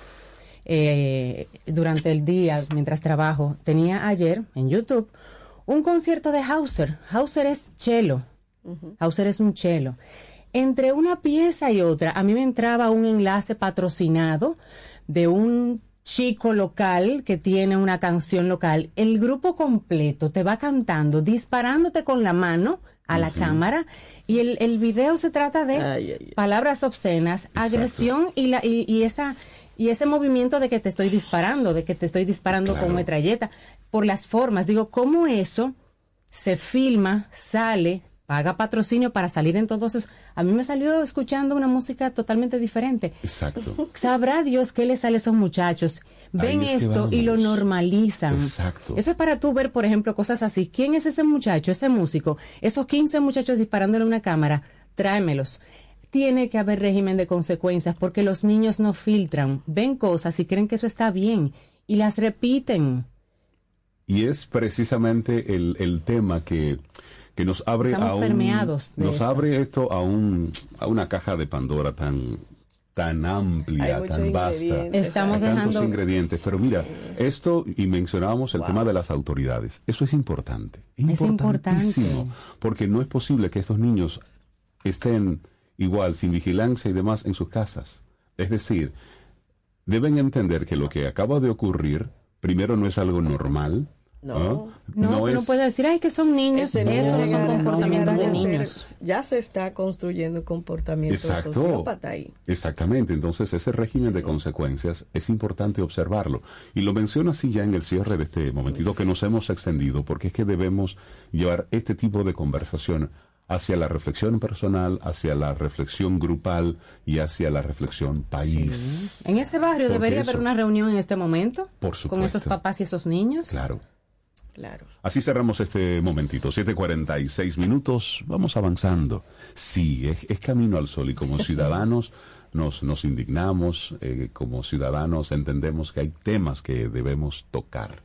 eh, durante el día, mientras trabajo, tenía ayer en YouTube un concierto de Hauser. Hauser es chelo. Hauser es un chelo. Entre una pieza y otra, a mí me entraba un enlace patrocinado de un chico local que tiene una canción local. El grupo completo te va cantando, disparándote con la mano a la cámara y el, el video se trata de Ay, ay, ay. palabras obscenas, agresión y, la, y, y esa y ese movimiento de que te estoy disparando, de que te estoy disparando Claro. con metralleta, por las formas. Digo, ¿cómo eso se filma, sale, paga patrocinio para salir en todos esos? A mí me salió escuchando una música totalmente diferente. Exacto. Sabrá Dios qué le sale a esos muchachos. Ven es esto y lo normalizan. Exacto. Eso es para tú ver, por ejemplo, cosas así. ¿Quién es ese muchacho, ese músico? Esos 15 muchachos disparándole a una cámara, tráemelos. Tiene que haber régimen de consecuencias porque los niños no filtran, ven cosas y creen que eso está bien y las repiten. Y es precisamente el, el tema que, que nos abre Estamos a un, permeados de nos esto. abre esto a un a una caja de Pandora tan tan amplia, tan vasta. ingredientes. Estamos Hay tantos dejando ingredientes, pero mira, esto y mencionábamos el tema de las autoridades. Eso es importante, Es importantísimo, importante. porque no es posible que estos niños estén igual sin vigilancia y demás en sus casas. Es decir, deben entender que lo que acaba de ocurrir primero no es algo normal. No. No, tú no es- puedes decir, ay, que son niños. Eso no son comportamientos de niños. ya se está construyendo comportamiento Exacto. sociópata ahí. Exactamente, entonces ese régimen de consecuencias es importante observarlo. Y lo menciono así ya en el cierre de este momentito que nos hemos extendido, porque es que debemos llevar este tipo de conversación hacia la reflexión personal, hacia la reflexión grupal y hacia la reflexión país. En ese barrio Porque debería eso- haber una reunión en este momento Por con supuesto. esos papás y esos niños. Claro. Claro. Así cerramos este momentito, 7.46 minutos, vamos avanzando. Sí, es, es camino al sol y como ciudadanos nos, nos indignamos, eh, como ciudadanos entendemos que hay temas que debemos tocar,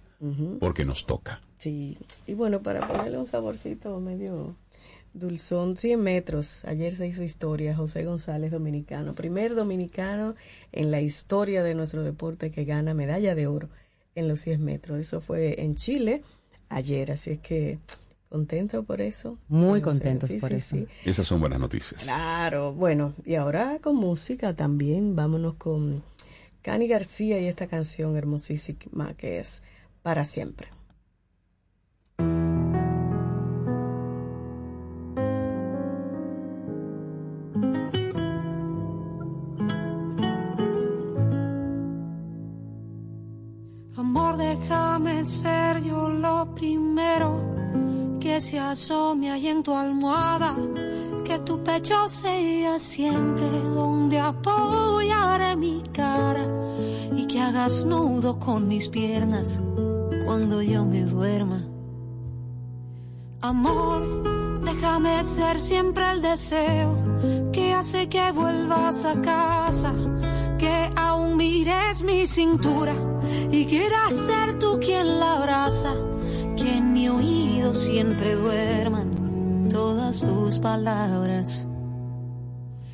porque nos toca. Sí, y bueno, para ponerle un saborcito medio dulzón, 100 metros. Ayer se hizo historia, José González, dominicano, primer dominicano en la historia de nuestro deporte que gana medalla de oro en los 100 metros. Eso fue en Chile ayer, así es que contento por eso. Muy contentos por eso. Esas son buenas noticias. Claro, bueno, y ahora con música también, vámonos con Cani García y esta canción hermosísima que es Para Siempre. Ser yo lo primero que se asome ahí en tu almohada, que tu pecho sea siempre donde apoyaré mi cara y que hagas nudo con mis piernas cuando yo me duerma. Amor, déjame ser siempre el deseo que hace que vuelvas a casa, que aún mires mi cintura y quieras ser tú quien la abraza, que en mi oído siempre duerman todas tus palabras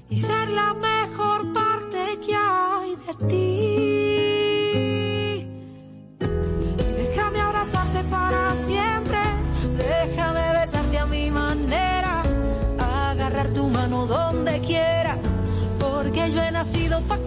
y ser la mejor parte que hay de ti. Déjame abrazarte para siempre, déjame besarte a mi manera, agarrar tu mano donde quiera, porque yo he nacido para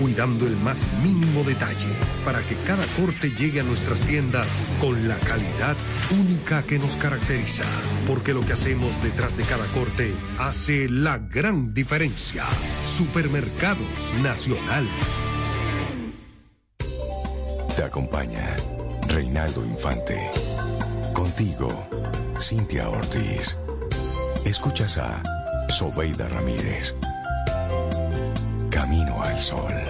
cuidando el más mínimo detalle para que cada corte llegue a nuestras tiendas con la calidad única que nos caracteriza. Porque lo que hacemos detrás de cada corte hace la gran diferencia. Supermercados Nacional. Te acompaña Reinaldo Infante. Contigo, Cintia Ortiz. Escuchas a Sobeida Ramírez. Camino al Sol.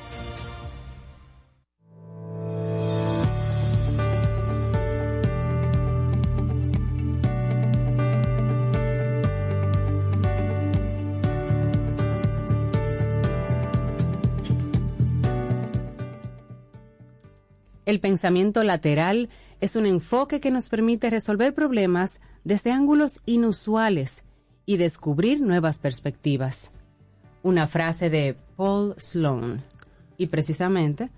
El pensamiento lateral es un enfoque que nos permite resolver problemas desde ángulos inusuales y descubrir nuevas perspectivas. Una frase de Paul Sloan. Y precisamente,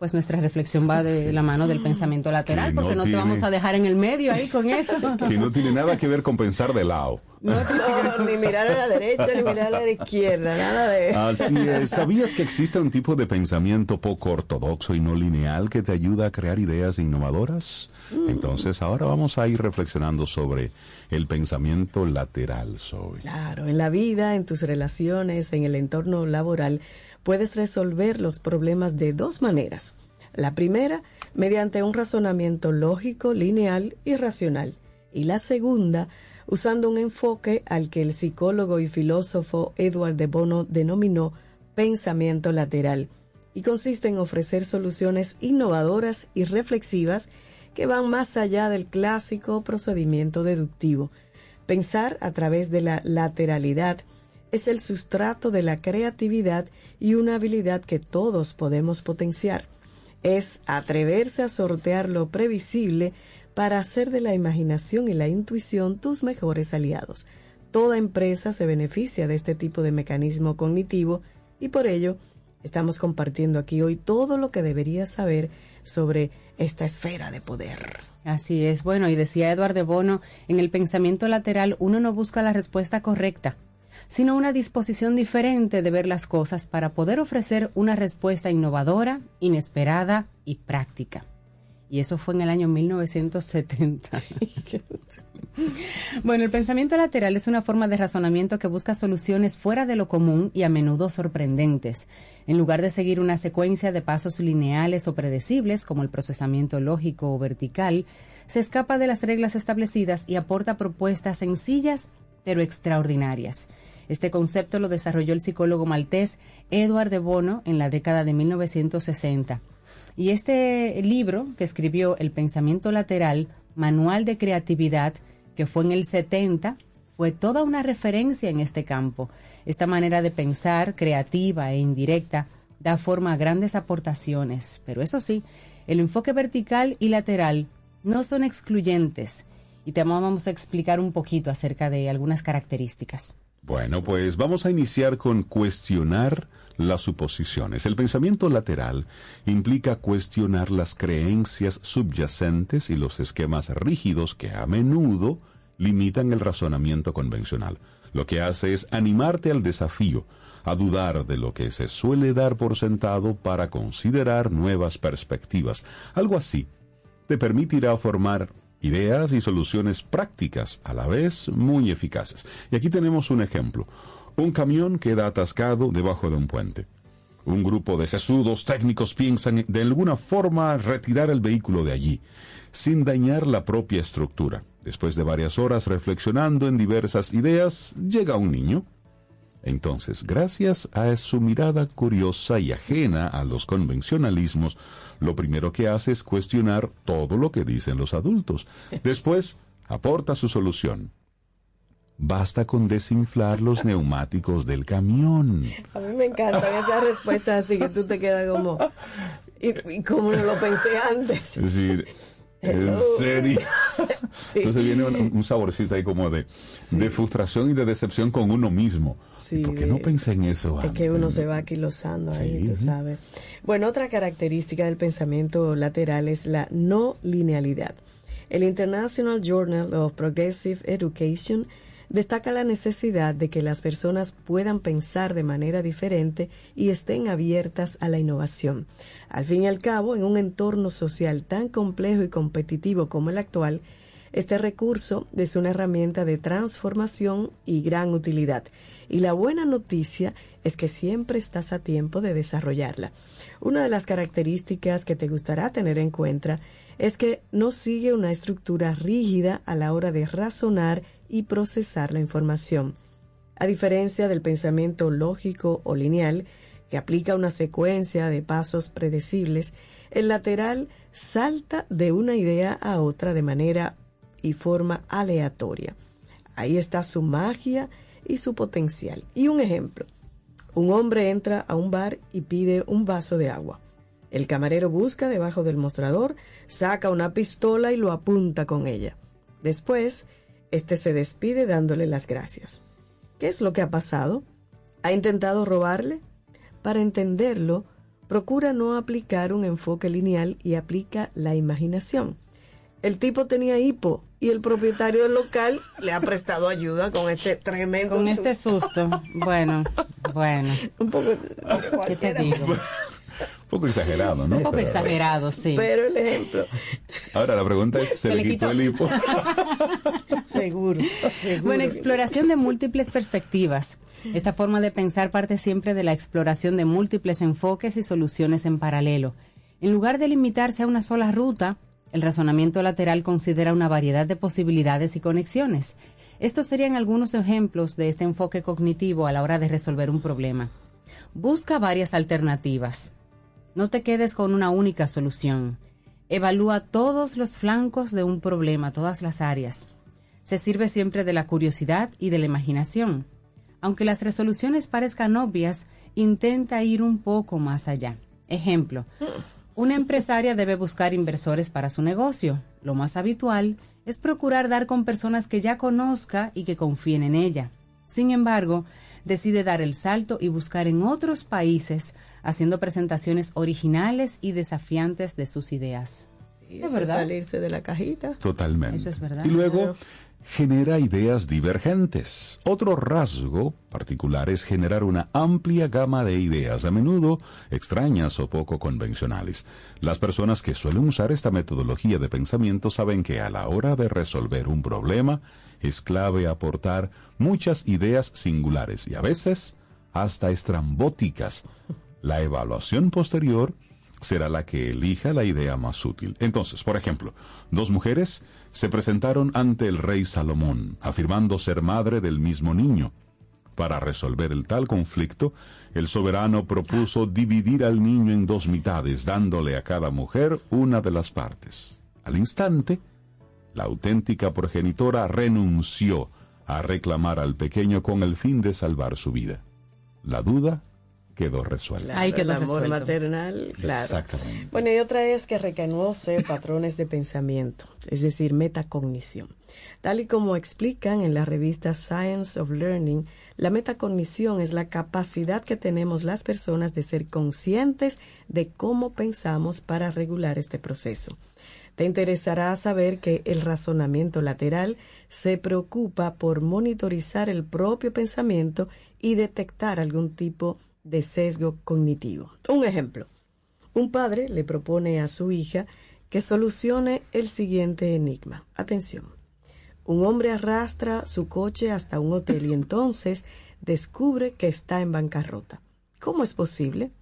pues nuestra reflexión va de la mano del pensamiento lateral, no porque no te vamos a dejar en el medio ahí con eso. Que no tiene nada que ver con pensar de lado. No, ni mirar a la derecha, ni mirar a la izquierda, nada de eso. Así es. ¿Sabías que existe un tipo de pensamiento poco ortodoxo y no lineal que te ayuda a crear ideas innovadoras? Entonces, ahora vamos a ir reflexionando sobre el pensamiento lateral, Zoe. Claro, en la vida, en tus relaciones, en el entorno laboral, puedes resolver los problemas de dos maneras. La primera, mediante un razonamiento lógico, lineal y racional. Y la segunda, usando un enfoque al que el psicólogo y filósofo Edward de Bono denominó pensamiento lateral, y consiste en ofrecer soluciones innovadoras y reflexivas que van más allá del clásico procedimiento deductivo. Pensar a través de la lateralidad es el sustrato de la creatividad y una habilidad que todos podemos potenciar. Es atreverse a sortear lo previsible para hacer de la imaginación y la intuición tus mejores aliados. Toda empresa se beneficia de este tipo de mecanismo cognitivo y por ello estamos compartiendo aquí hoy todo lo que deberías saber sobre esta esfera de poder. Así es, bueno, y decía Eduardo Bono, en el pensamiento lateral uno no busca la respuesta correcta, sino una disposición diferente de ver las cosas para poder ofrecer una respuesta innovadora, inesperada y práctica. Y eso fue en el año 1970. Bueno, el pensamiento lateral es una forma de razonamiento que busca soluciones fuera de lo común y a menudo sorprendentes. En lugar de seguir una secuencia de pasos lineales o predecibles, como el procesamiento lógico o vertical, se escapa de las reglas establecidas y aporta propuestas sencillas pero extraordinarias. Este concepto lo desarrolló el psicólogo maltés Edward de Bono en la década de 1960. Y este libro que escribió El pensamiento lateral, Manual de Creatividad, que fue en el 70, fue toda una referencia en este campo. Esta manera de pensar, creativa e indirecta, da forma a grandes aportaciones, pero eso sí, el enfoque vertical y lateral no son excluyentes y te vamos a explicar un poquito acerca de algunas características. Bueno, pues vamos a iniciar con cuestionar las suposiciones. El pensamiento lateral implica cuestionar las creencias subyacentes y los esquemas rígidos que a menudo limitan el razonamiento convencional. Lo que hace es animarte al desafío, a dudar de lo que se suele dar por sentado para considerar nuevas perspectivas. Algo así te permitirá formar ideas y soluciones prácticas, a la vez muy eficaces. Y aquí tenemos un ejemplo. Un camión queda atascado debajo de un puente. Un grupo de sesudos técnicos piensan de alguna forma retirar el vehículo de allí, sin dañar la propia estructura. Después de varias horas reflexionando en diversas ideas, llega un niño. Entonces, gracias a su mirada curiosa y ajena a los convencionalismos, lo primero que hace es cuestionar todo lo que dicen los adultos. Después, aporta su solución. Basta con desinflar los neumáticos del camión. A mí me encantan esas respuestas así que tú te quedas como, y, y como no lo pensé antes. Es decir, en Hello. serio. Sí. Entonces viene un, un saborcito ahí como de, de frustración y de decepción con uno mismo. Sí, ¿Por qué no pensé en eso Es que uno se va aquilosando ahí, tú sabes. Bueno, otra característica del pensamiento lateral es la no linealidad. El International Journal of Progressive Education destaca la necesidad de que las personas puedan pensar de manera diferente y estén abiertas a la innovación. Al fin y al cabo, en un entorno social tan complejo y competitivo como el actual, este recurso es una herramienta de transformación y gran utilidad. Y la buena noticia es que siempre estás a tiempo de desarrollarla. Una de las características que te gustará tener en cuenta es que no sigue una estructura rígida a la hora de razonar y procesar la información. A diferencia del pensamiento lógico o lineal, que aplica una secuencia de pasos predecibles, el lateral salta de una idea a otra de manera y forma aleatoria. Ahí está su magia y su potencial. Y un ejemplo. Un hombre entra a un bar y pide un vaso de agua. El camarero busca debajo del mostrador, saca una pistola y lo apunta con ella. Después, este se despide dándole las gracias. ¿Qué es lo que ha pasado? ¿Ha intentado robarle? Para entenderlo, procura no aplicar un enfoque lineal y aplica la imaginación. El tipo tenía hipo y el propietario del local le ha prestado ayuda con este tremendo Con este susto. Bueno, bueno. Un poco. ¿Qué te digo? Un poco exagerado, ¿no? Un poco Pero- exagerado, sí. Pero el ejemplo, Ahora la pregunta es, ¿se, Se le le quitó quitó. el hipo? seguro. seguro Bueno, exploración de múltiples perspectivas. Esta forma de pensar parte siempre de la exploración de múltiples enfoques y soluciones en paralelo. En lugar de limitarse a una sola ruta, el razonamiento lateral considera una variedad de posibilidades y conexiones. Estos serían algunos ejemplos de este enfoque cognitivo a la hora de resolver un problema. Busca varias alternativas. No te quedes con una única solución. Evalúa todos los flancos de un problema, todas las áreas. Se sirve siempre de la curiosidad y de la imaginación. Aunque las resoluciones parezcan obvias, intenta ir un poco más allá. Ejemplo, una empresaria debe buscar inversores para su negocio. Lo más habitual es procurar dar con personas que ya conozca y que confíen en ella. Sin embargo, decide dar el salto y buscar en otros países, haciendo presentaciones originales y desafiantes de sus ideas. Y ¿Es verdad? salirse de la cajita. Totalmente. Eso es verdad. Y luego genera ideas divergentes. Otro rasgo particular es generar una amplia gama de ideas, a menudo extrañas o poco convencionales. Las personas que suelen usar esta metodología de pensamiento saben que a la hora de resolver un problema es clave aportar muchas ideas singulares y a veces hasta estrambóticas. La evaluación posterior será la que elija la idea más útil. Entonces, por ejemplo, dos mujeres se presentaron ante el rey Salomón, afirmando ser madre del mismo niño. Para resolver el tal conflicto, el soberano propuso dividir al niño en dos mitades, dándole a cada mujer una de las partes. Al instante, la auténtica progenitora renunció a reclamar al pequeño con el fin de salvar su vida. La duda quedó resuelta. Ahí quedó el amor resuelto. maternal, claro. Exactamente. Bueno, y otra es que reconoce patrones de pensamiento, es decir, metacognición. Tal y como explican en la revista Science of Learning, la metacognición es la capacidad que tenemos las personas de ser conscientes de cómo pensamos para regular este proceso. Te interesará saber que el razonamiento lateral se preocupa por monitorizar el propio pensamiento y detectar algún tipo de sesgo cognitivo. Un ejemplo. Un padre le propone a su hija que solucione el siguiente enigma. Atención. Un hombre arrastra su coche hasta un hotel y entonces descubre que está en bancarrota. ¿Cómo es posible?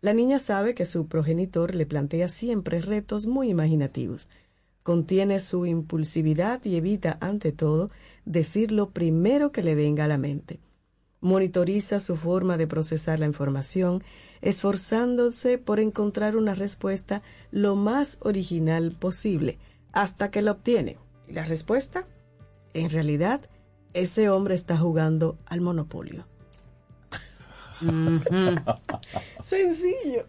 La niña sabe que su progenitor le plantea siempre retos muy imaginativos. Contiene su impulsividad y evita, ante todo, decir lo primero que le venga a la mente. Monitoriza su forma de procesar la información, esforzándose por encontrar una respuesta lo más original posible, hasta que la obtiene. ¿Y la respuesta? En realidad, ese hombre está jugando al monopolio. Sencillo.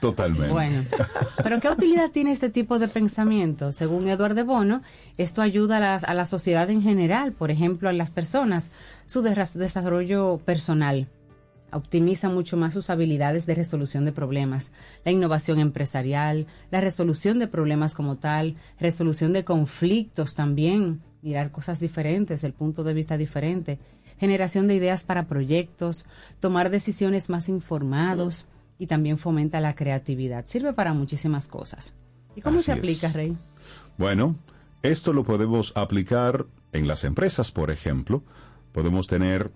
Totalmente. Bueno, pero ¿qué utilidad tiene este tipo de pensamiento? Según Eduardo de Bono, esto ayuda a la, sociedad en general, por ejemplo, a las personas, su desarrollo personal. Optimiza mucho más sus habilidades de resolución de problemas, la innovación empresarial, la resolución de problemas como tal, resolución de conflictos también, mirar cosas diferentes, el punto de vista diferente, generación de ideas para proyectos, tomar decisiones más informados y también fomenta la creatividad. Sirve para muchísimas cosas. ¿Y cómo Así se es. aplica, Rey? Bueno, esto lo podemos aplicar en las empresas, por ejemplo. Podemos tener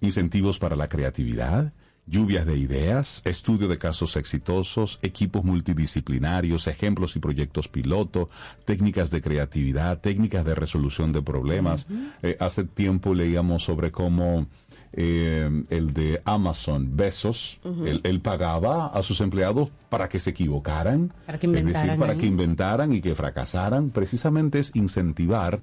incentivos para la creatividad, lluvias de ideas, estudio de casos exitosos, equipos multidisciplinarios, ejemplos y proyectos piloto, técnicas de creatividad, técnicas de resolución de problemas. Eh, hace tiempo leíamos sobre cómo eh, el de Amazon, Besos, él, él pagaba a sus empleados para que se equivocaran, Para que es decir, para ahí. que inventaran y que fracasaran, precisamente es incentivar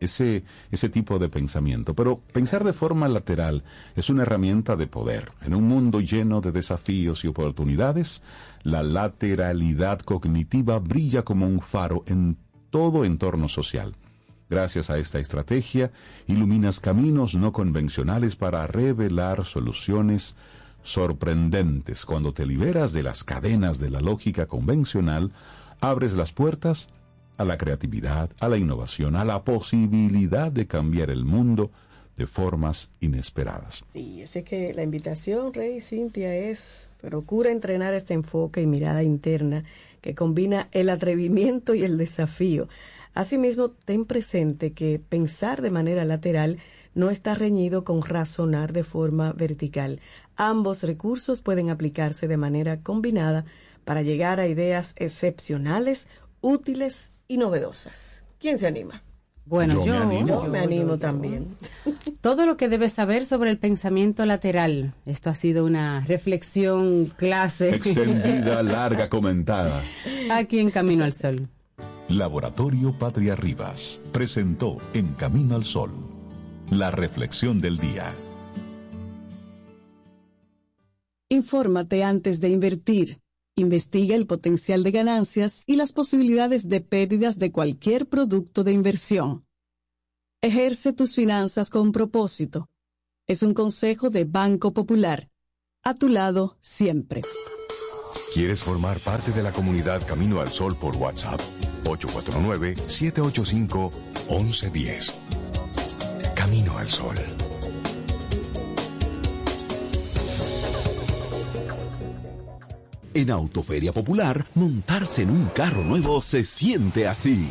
ese, ese tipo de pensamiento. Pero pensar de forma lateral es una herramienta de poder. En un mundo lleno de desafíos y oportunidades, la lateralidad cognitiva brilla como un faro en todo entorno social. Gracias a esta estrategia, iluminas caminos no convencionales para revelar soluciones sorprendentes. Cuando te liberas de las cadenas de la lógica convencional, abres las puertas a la creatividad, a la innovación, a la posibilidad de cambiar el mundo de formas inesperadas. Sí, así que la invitación, Rey Cintia, es procura entrenar este enfoque y mirada interna que combina el atrevimiento y el desafío. Asimismo, ten presente que pensar de manera lateral no está reñido con razonar de forma vertical. Ambos recursos pueden aplicarse de manera combinada para llegar a ideas excepcionales, útiles y novedosas. ¿Quién se anima? Bueno, yo, Yo me animo también. Todo lo que debes saber sobre el pensamiento lateral. Esto ha sido una reflexión clase Extendida, larga, comentada. aquí en Camino al Sol. Laboratorio Patria Rivas presentó En Camino al Sol, la reflexión del día. Infórmate antes de invertir. Investiga el potencial de ganancias y las posibilidades de pérdidas de cualquier producto de inversión. Ejerce tus finanzas con propósito. Es un consejo de Banco Popular. A tu lado siempre. ¿Quieres formar parte de la comunidad Camino al Sol por WhatsApp? 849-785-1110. Camino al Sol. En Autoferia Popular, montarse en un carro nuevo se siente así.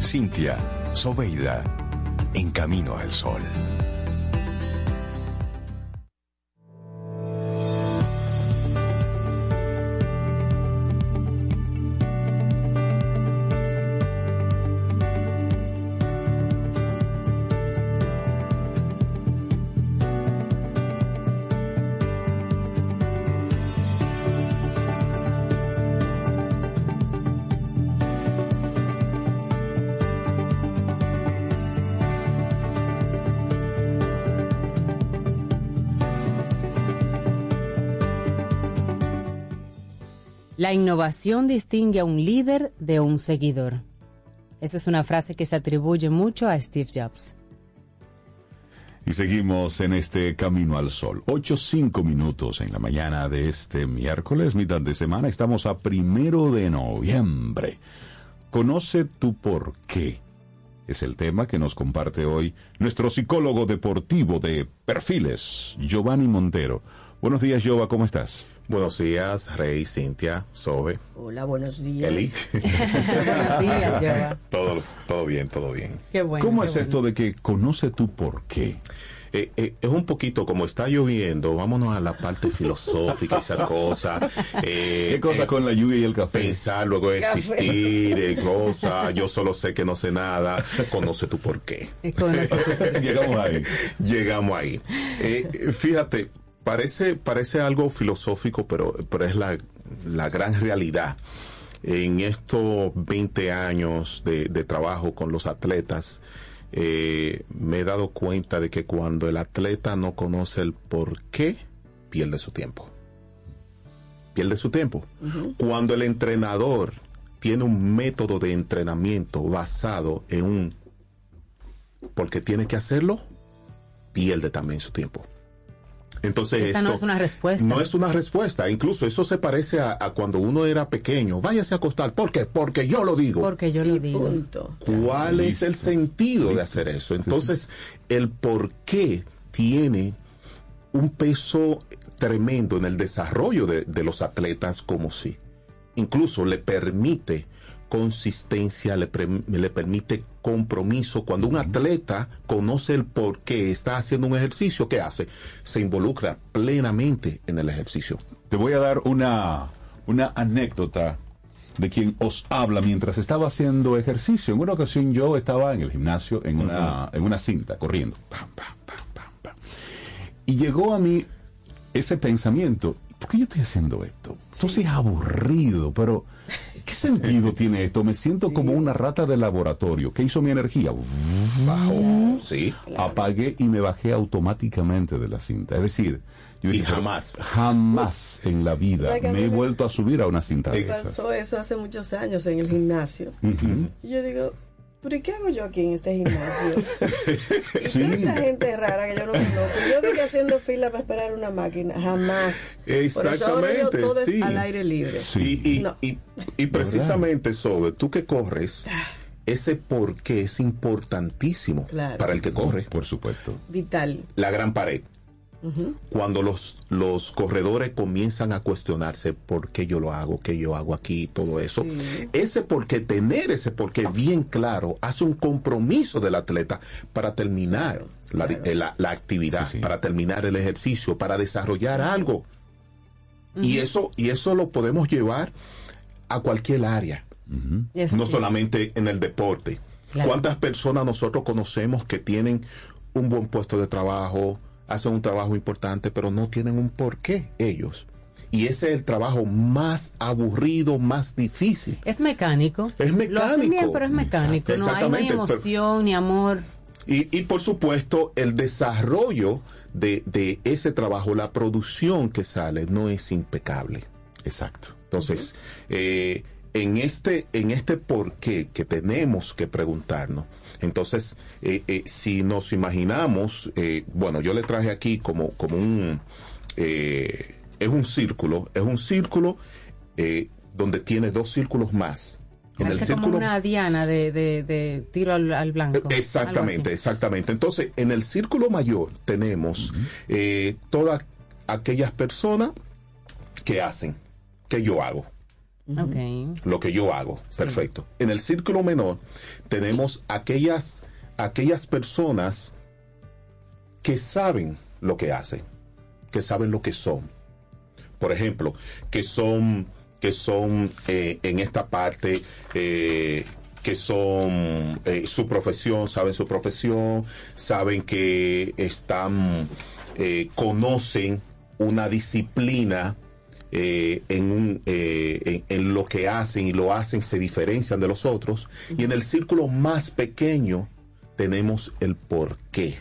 Cintia, Soveida, en camino al sol. La innovación distingue a un líder de un seguidor. Esa es una frase que se atribuye mucho a Steve Jobs. Y seguimos en este Camino al Sol. Ocho, cinco minutos en la mañana de este miércoles, mitad de semana. Estamos a primero de noviembre. Conoce tu por qué. Es el tema que nos comparte hoy nuestro psicólogo deportivo de perfiles, Giovanni Montero. Buenos días, Giova, ¿cómo estás? Buenos días, Rey, Cintia, Sobe, Hola, buenos días. Eli. Buenos días, todo, todo bien, todo bien. Qué bueno. ¿Cómo qué es bueno. esto de que conoce tu por qué? eh, eh, es un poquito como está lloviendo, vámonos a la parte filosófica, esa cosa. Eh, ¿Qué cosa eh, con la lluvia y el café? Pensar, luego existir, eh, cosa, yo solo sé que no sé nada, conoce tu por qué. Llegamos ahí. Llegamos ahí. Eh, fíjate, parece, parece algo filosófico, pero, pero es la, la gran realidad. En estos 20 años de, de trabajo con los atletas, eh, me he dado cuenta de que cuando el atleta no conoce el por qué, pierde su tiempo. Pierde su tiempo. Cuando el entrenador tiene un método de entrenamiento basado en un porque tiene que hacerlo, pierde también su tiempo. Entonces Esa esto no es una respuesta. no es una respuesta. Incluso eso se parece a, a cuando uno era pequeño. Váyase a acostar. ¿Por qué? Porque yo lo digo. Porque yo lo digo. ¿Cuál es el sentido de hacer eso? Entonces, el por qué tiene un peso tremendo en el desarrollo de, de los atletas como si. Incluso le permite consistencia, le, le permite compromiso. Cuando un atleta conoce el por qué está haciendo un ejercicio, ¿qué hace? Se involucra plenamente en el ejercicio. Te voy a dar una, una anécdota de quien os habla mientras estaba haciendo ejercicio. En una ocasión yo estaba en el gimnasio en una, en una cinta, corriendo. Pam, pam, pam, pam, pam. Y llegó a mí ese pensamiento, ¿por qué yo estoy haciendo esto? Entonces es aburrido, pero ¿qué sentido tiene esto? Me siento como una rata de laboratorio. ¿Qué hizo mi energía? Bajó. Sí. Apagué y me bajé automáticamente de la cinta. Es decir, yo Y dije, jamás. Jamás en la vida ¿Sabes que a me he vuelto a subir a una cinta de esas. Pasó eso hace muchos años en el gimnasio. Y yo digo, ¿pero y qué hago yo aquí en este gimnasio? Sí. Tanta gente rara que yo no conozco. Yo digo haciendo fila para esperar una máquina. Jamás. Por eso ahora yo Exactamente, todo es sí. al aire libre. Y, y- No. y- y precisamente, Sobe, tú que corres, ese por qué es importantísimo Claro. para el que corre. Por supuesto. Vital. La gran pared. Cuando los, los corredores comienzan a cuestionarse por qué yo lo hago, qué yo hago aquí, todo eso, ese por qué, tener ese por qué bien claro, hace un compromiso del atleta para terminar la, eh, la- la actividad, para terminar el ejercicio, para desarrollar algo. Y eso, y eso lo podemos llevar a cualquier área. No sí. solamente en el deporte. Claro. ¿Cuántas personas nosotros conocemos que tienen un buen puesto de trabajo, hacen un trabajo importante, pero no tienen un porqué ellos? Y ese es el trabajo más aburrido, más difícil. Es mecánico. Es Lo hacen bien, mecánico. pero es mecánico. No hay, no hay pero- emoción ni amor. Y, y por supuesto, el desarrollo de, de ese trabajo, la producción que sale, no es impecable. Exacto. Entonces, eh, en este, en este por qué que tenemos que preguntarnos, entonces, eh, eh, si nos imaginamos, eh, bueno, yo le traje aquí como, como un, eh, es un círculo, es un círculo eh, donde tiene dos círculos más. En el Parece como círculo una diana de, de- de tiro al, al blanco. Exactamente, exactamente. Entonces, en el círculo mayor tenemos eh, todas aquellas personas que hacen, que yo hago, así. Ok. lo que yo hago, perfecto. En el círculo menor tenemos aquellas, aquellas personas que saben lo que hacen, que saben lo que son. Por ejemplo, que son, que son eh, en esta parte, eh, que son eh, su profesión, saben su profesión, saben que están, conocen una disciplina eh, en, un, eh, en, en lo que hacen y lo hacen se diferencian de los otros. Y en el círculo más pequeño tenemos el por qué.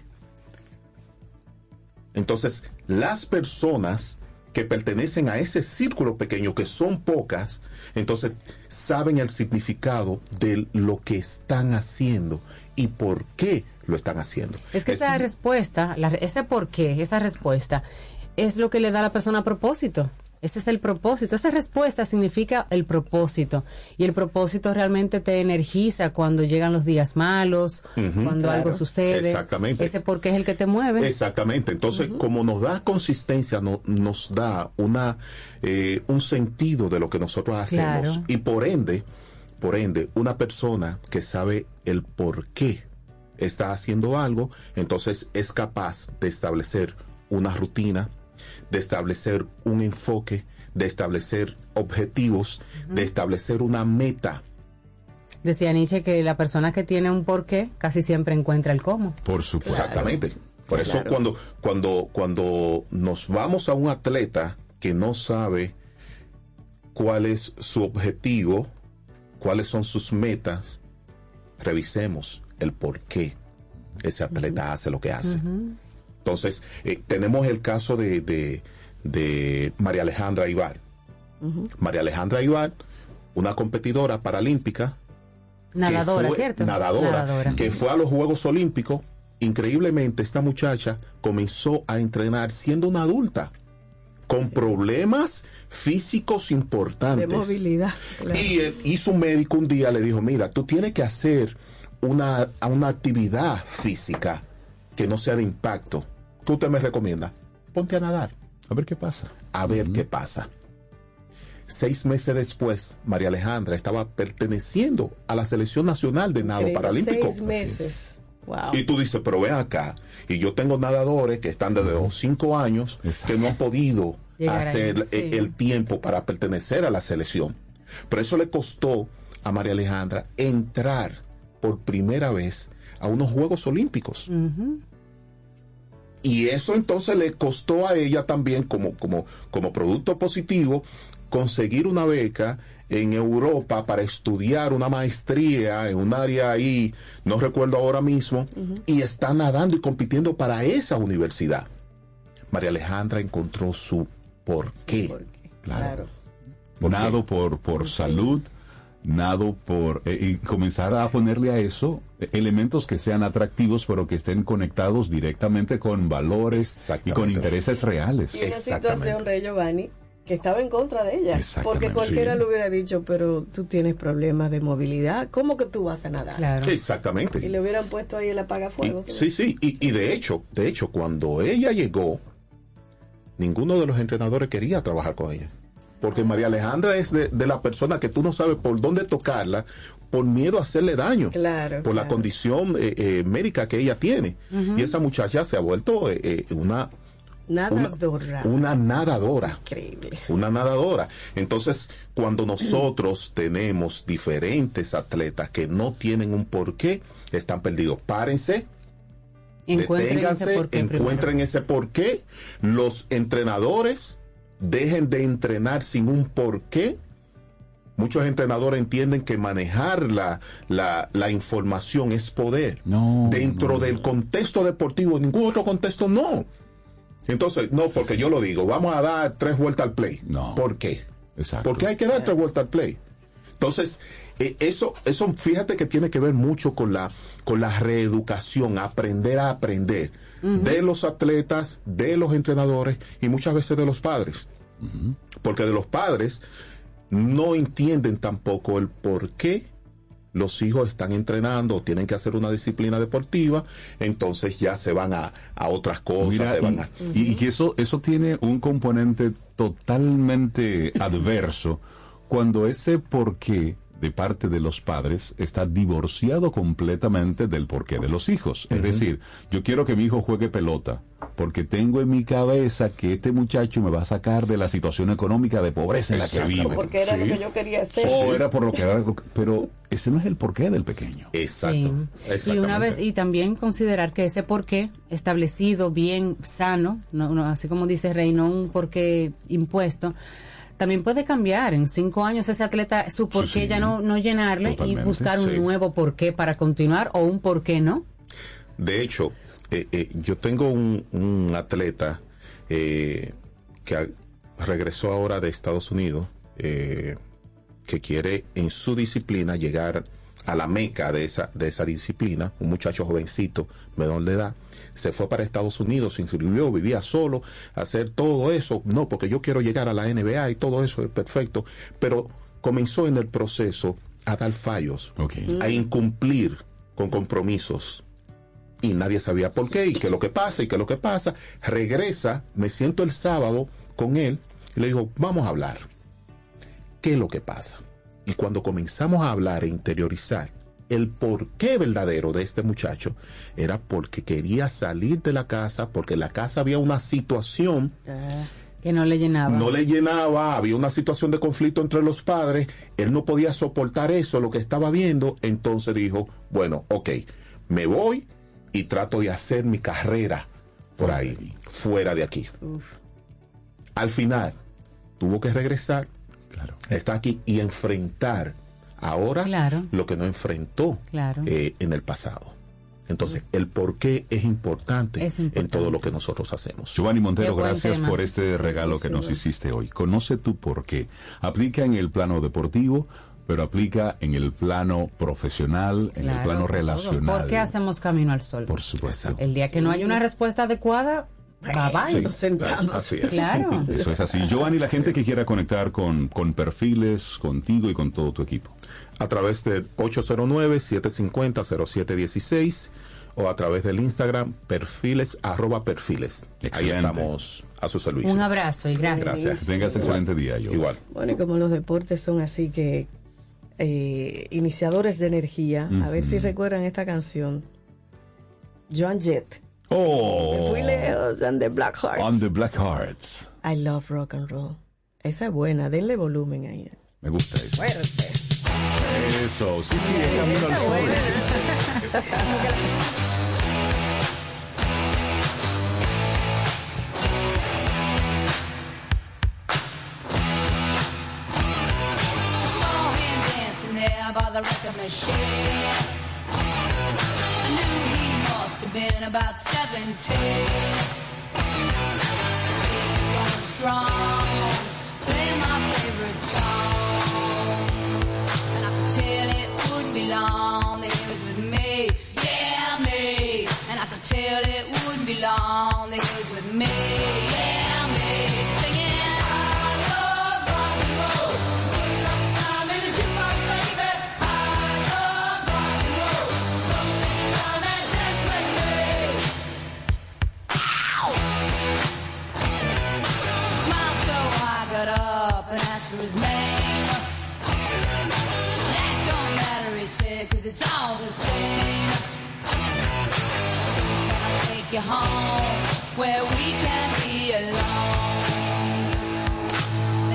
Entonces, las personas que pertenecen a ese círculo pequeño, que son pocas, entonces saben el significado de lo que están haciendo y por qué lo están haciendo. Es que esa respuesta, la- ese por qué, esa respuesta, es lo que le da a la persona propósito. Ese es el propósito. Esa respuesta significa el propósito. Y el propósito realmente te energiza cuando llegan los días malos, cuando Claro. algo sucede. Exactamente. Ese por qué es el que te mueve. Exactamente. Entonces, como nos da consistencia, no- nos da una eh, un sentido de lo que nosotros hacemos. Claro. Y por ende, por ende, una persona que sabe el por qué está haciendo algo, entonces es capaz de establecer una rutina, de establecer un enfoque, de establecer objetivos, de establecer una meta. Decía Nietzsche que la persona que tiene un porqué casi siempre encuentra el cómo. Por supuesto. Exactamente. Por eso Claro. cuando, cuando, cuando nos vamos a un atleta que no sabe cuál es su objetivo, cuáles son sus metas, revisemos el por qué ese atleta hace lo que hace. Entonces, eh, tenemos el caso de, de, de María Alejandra Ibar. María Alejandra Ibar, una competidora paralímpica. Nadadora, fue- ¿cierto? Nadadora, Nadadora. que fue a los Juegos Olímpicos. Increíblemente, esta muchacha comenzó a entrenar siendo una adulta, con problemas físicos De importantes. movilidad. claro. Y, eh, y su médico un día le dijo, mira, tú tienes que hacer una, una actividad física que no sea de impacto. ¿Qué usted me recomienda? Ponte a nadar. A ver qué pasa. A ver qué pasa. Seis meses después, María Alejandra estaba perteneciendo a la selección nacional de nado Increíble. paralímpico. Seis meses. Wow. Y tú dices, pero ven acá. Y yo tengo nadadores que están desde los cinco años que no han podido Llegar ahí, hacer sí. eh, el tiempo para pertenecer a la selección. Pero eso le costó a María Alejandra entrar por primera vez a unos Juegos Olímpicos. Y eso entonces le costó a ella también como, como, como producto positivo conseguir una beca en Europa para estudiar una maestría en un área ahí, no recuerdo ahora mismo, y está nadando y compitiendo para esa universidad. María Alejandra encontró su porqué. Claro. Nado por, por salud, nado por... eh, y comenzar a ponerle a eso elementos que sean atractivos, pero que estén conectados directamente con valores y con intereses reales. Y una situación, Rey Giovanni, que estaba en contra de ella. Exactamente, Porque cualquiera sí. le hubiera dicho, pero tú tienes problemas de movilidad, ¿cómo que tú vas a nadar? Exactamente. Y le hubieran puesto ahí el apagafuego. Sí, sí, y, y de hecho, de hecho, cuando ella llegó, ninguno de los entrenadores quería trabajar con ella. Porque María Alejandra es de, de la persona que tú no sabes por dónde tocarla por miedo a hacerle daño. Claro. Por la condición eh, eh, médica que ella tiene. Y esa muchacha se ha vuelto eh, una, Nadadora. una nadadora. Increíble. Una nadadora. Entonces, cuando nosotros tenemos diferentes atletas que no tienen un porqué, están perdidos. Párense, Encuentren deténganse, ese porqué primero. encuentren ese porqué. Los entrenadores dejen de entrenar sin un porqué. Muchos entrenadores entienden que manejar la, la, la información es poder. Dentro del contexto deportivo, ningún otro contexto no. Entonces, no, porque yo lo digo, vamos a dar tres vueltas al play. No. ¿Por qué? Exacto. Porque hay que dar tres vueltas al play. Entonces, eh, eso, eso, fíjate que tiene que ver mucho con la, con la reeducación, aprender a aprender de los atletas, de los entrenadores y muchas veces de los padres. Porque de los padres no entienden tampoco el por qué los hijos están entrenando o tienen que hacer una disciplina deportiva, entonces ya se van a, a otras cosas, Mira, se y, eso, eso tiene un componente totalmente adverso cuando ese porqué de parte de los padres está divorciado completamente del porqué de los hijos. Es decir, yo quiero que mi hijo juegue pelota porque tengo en mi cabeza que este muchacho me va a sacar de la situación económica de pobreza en la que vive. Porque era lo que yo quería hacer. O era por lo que era, pero ese no es el porqué del pequeño. Exacto. Sí. Y una vez y también considerar que ese porqué establecido bien sano, no, no, así como dice Rey, no un porqué impuesto, también puede cambiar. En cinco años ese atleta su porqué sí. ya no, no llenarle y buscar un sí. nuevo porqué para continuar o un porqué no. De hecho, eh, eh, yo tengo un, un atleta eh, que a- regresó ahora de Estados Unidos, eh, que quiere en su disciplina llegar a la meca de esa, de esa disciplina, un muchacho jovencito, menor de edad, se fue para Estados Unidos, se inscribió, vivía solo, hacer todo eso, no, porque yo quiero llegar a la NBA y todo eso es perfecto, pero comenzó en el proceso a dar fallos, a incumplir con compromisos, y nadie sabía por qué y qué es lo que pasa y qué es lo que pasa. Regresa, me siento el sábado con él y le digo, vamos a hablar. ¿Qué es lo que pasa? Y cuando comenzamos a hablar e interiorizar el porqué verdadero de este muchacho era porque quería salir de la casa, porque en la casa había una situación Que no le llenaba. no le llenaba, había una situación de conflicto entre los padres, él no podía soportar eso, lo que estaba viendo, entonces dijo, bueno, ok, me voy y trato de hacer mi carrera por ahí, fuera de aquí. Al final, tuvo que regresar, está aquí y enfrentar ahora Claro. lo que no enfrentó Claro. eh, en el pasado. Entonces, el por qué es importante, Es en todo lo que nosotros hacemos. Giovanni Montero, gracias tema. por este regalo que nos hiciste hoy. Conoce tu por qué. Aplica en el plano deportivo, pero aplica en el plano profesional, en el plano relacional. ¿Por qué hacemos camino al sol? Por supuesto. El día que no hay una respuesta adecuada, bye bye. Sí, así es. Claro. Eso es así. Giovanni, la gente que quiera conectar con, con perfiles, contigo y con todo tu equipo. a través del 809-750-0716 o a través del Instagram perfiles arroba perfiles. Ahí estamos a su servicio. Un abrazo y gracias. Gracias. Tengas excelente día, Giovanni. Igual. Bueno, y como los deportes son así que eh, iniciadores de energía, a ver si recuerdan esta canción. Joan Jett. Oh, Me fui lejos, and the Black Hearts. on the Black Hearts. I love rock and roll. Esa es buena, denle volumen ahí. Me gusta eso. Fuerte. Eso, sí, sí, es camino al sol. There by the record machine. Have been about 17. He was going strong, playing my favorite song. You home where we can be alone?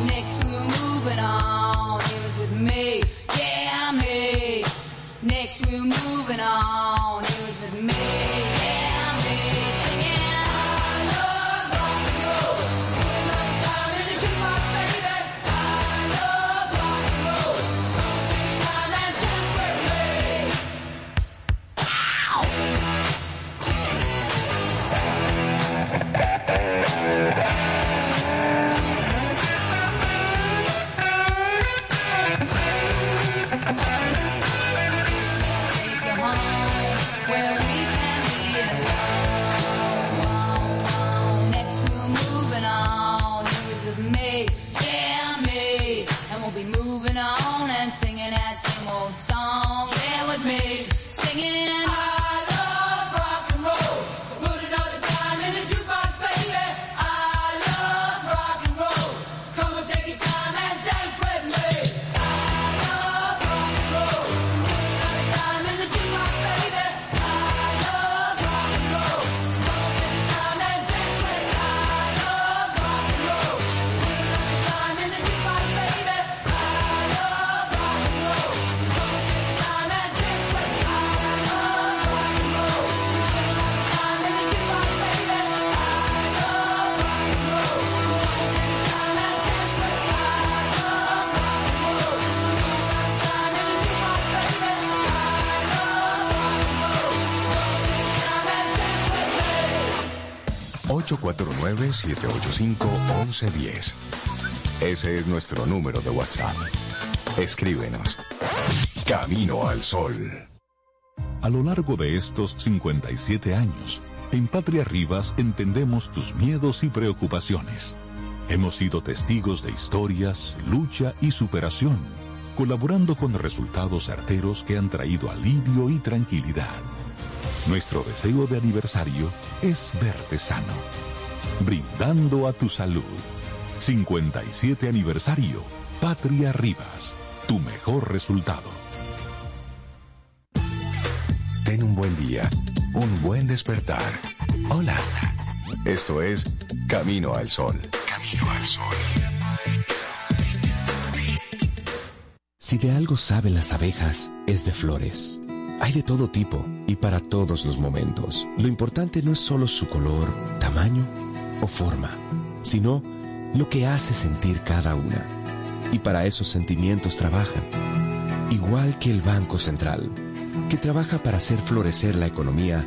Next we were moving on, he was with me, yeah, me. Next we were moving on, 849-785-1110. Ese es nuestro número de WhatsApp. Escríbenos. Camino al Sol. A lo largo de estos 57 años, en Patria Rivas entendemos tus miedos y preocupaciones. Hemos sido testigos de historias, lucha y superación, colaborando con resultados certeros que han traído alivio y tranquilidad. Nuestro deseo de aniversario es verte sano, brindando a tu salud. 57 aniversario, Patria Rivas, tu mejor resultado. Ten un buen día, un buen despertar. Hola. Esto es Camino al Sol. Camino al Sol. Si de algo saben las abejas, es de flores. Hay de todo tipo y para todos los momentos. Lo importante no es solo su color, tamaño o forma, sino lo que hace sentir cada una. Y para esos sentimientos trabajan. Igual que el Banco Central, que trabaja para hacer florecer la economía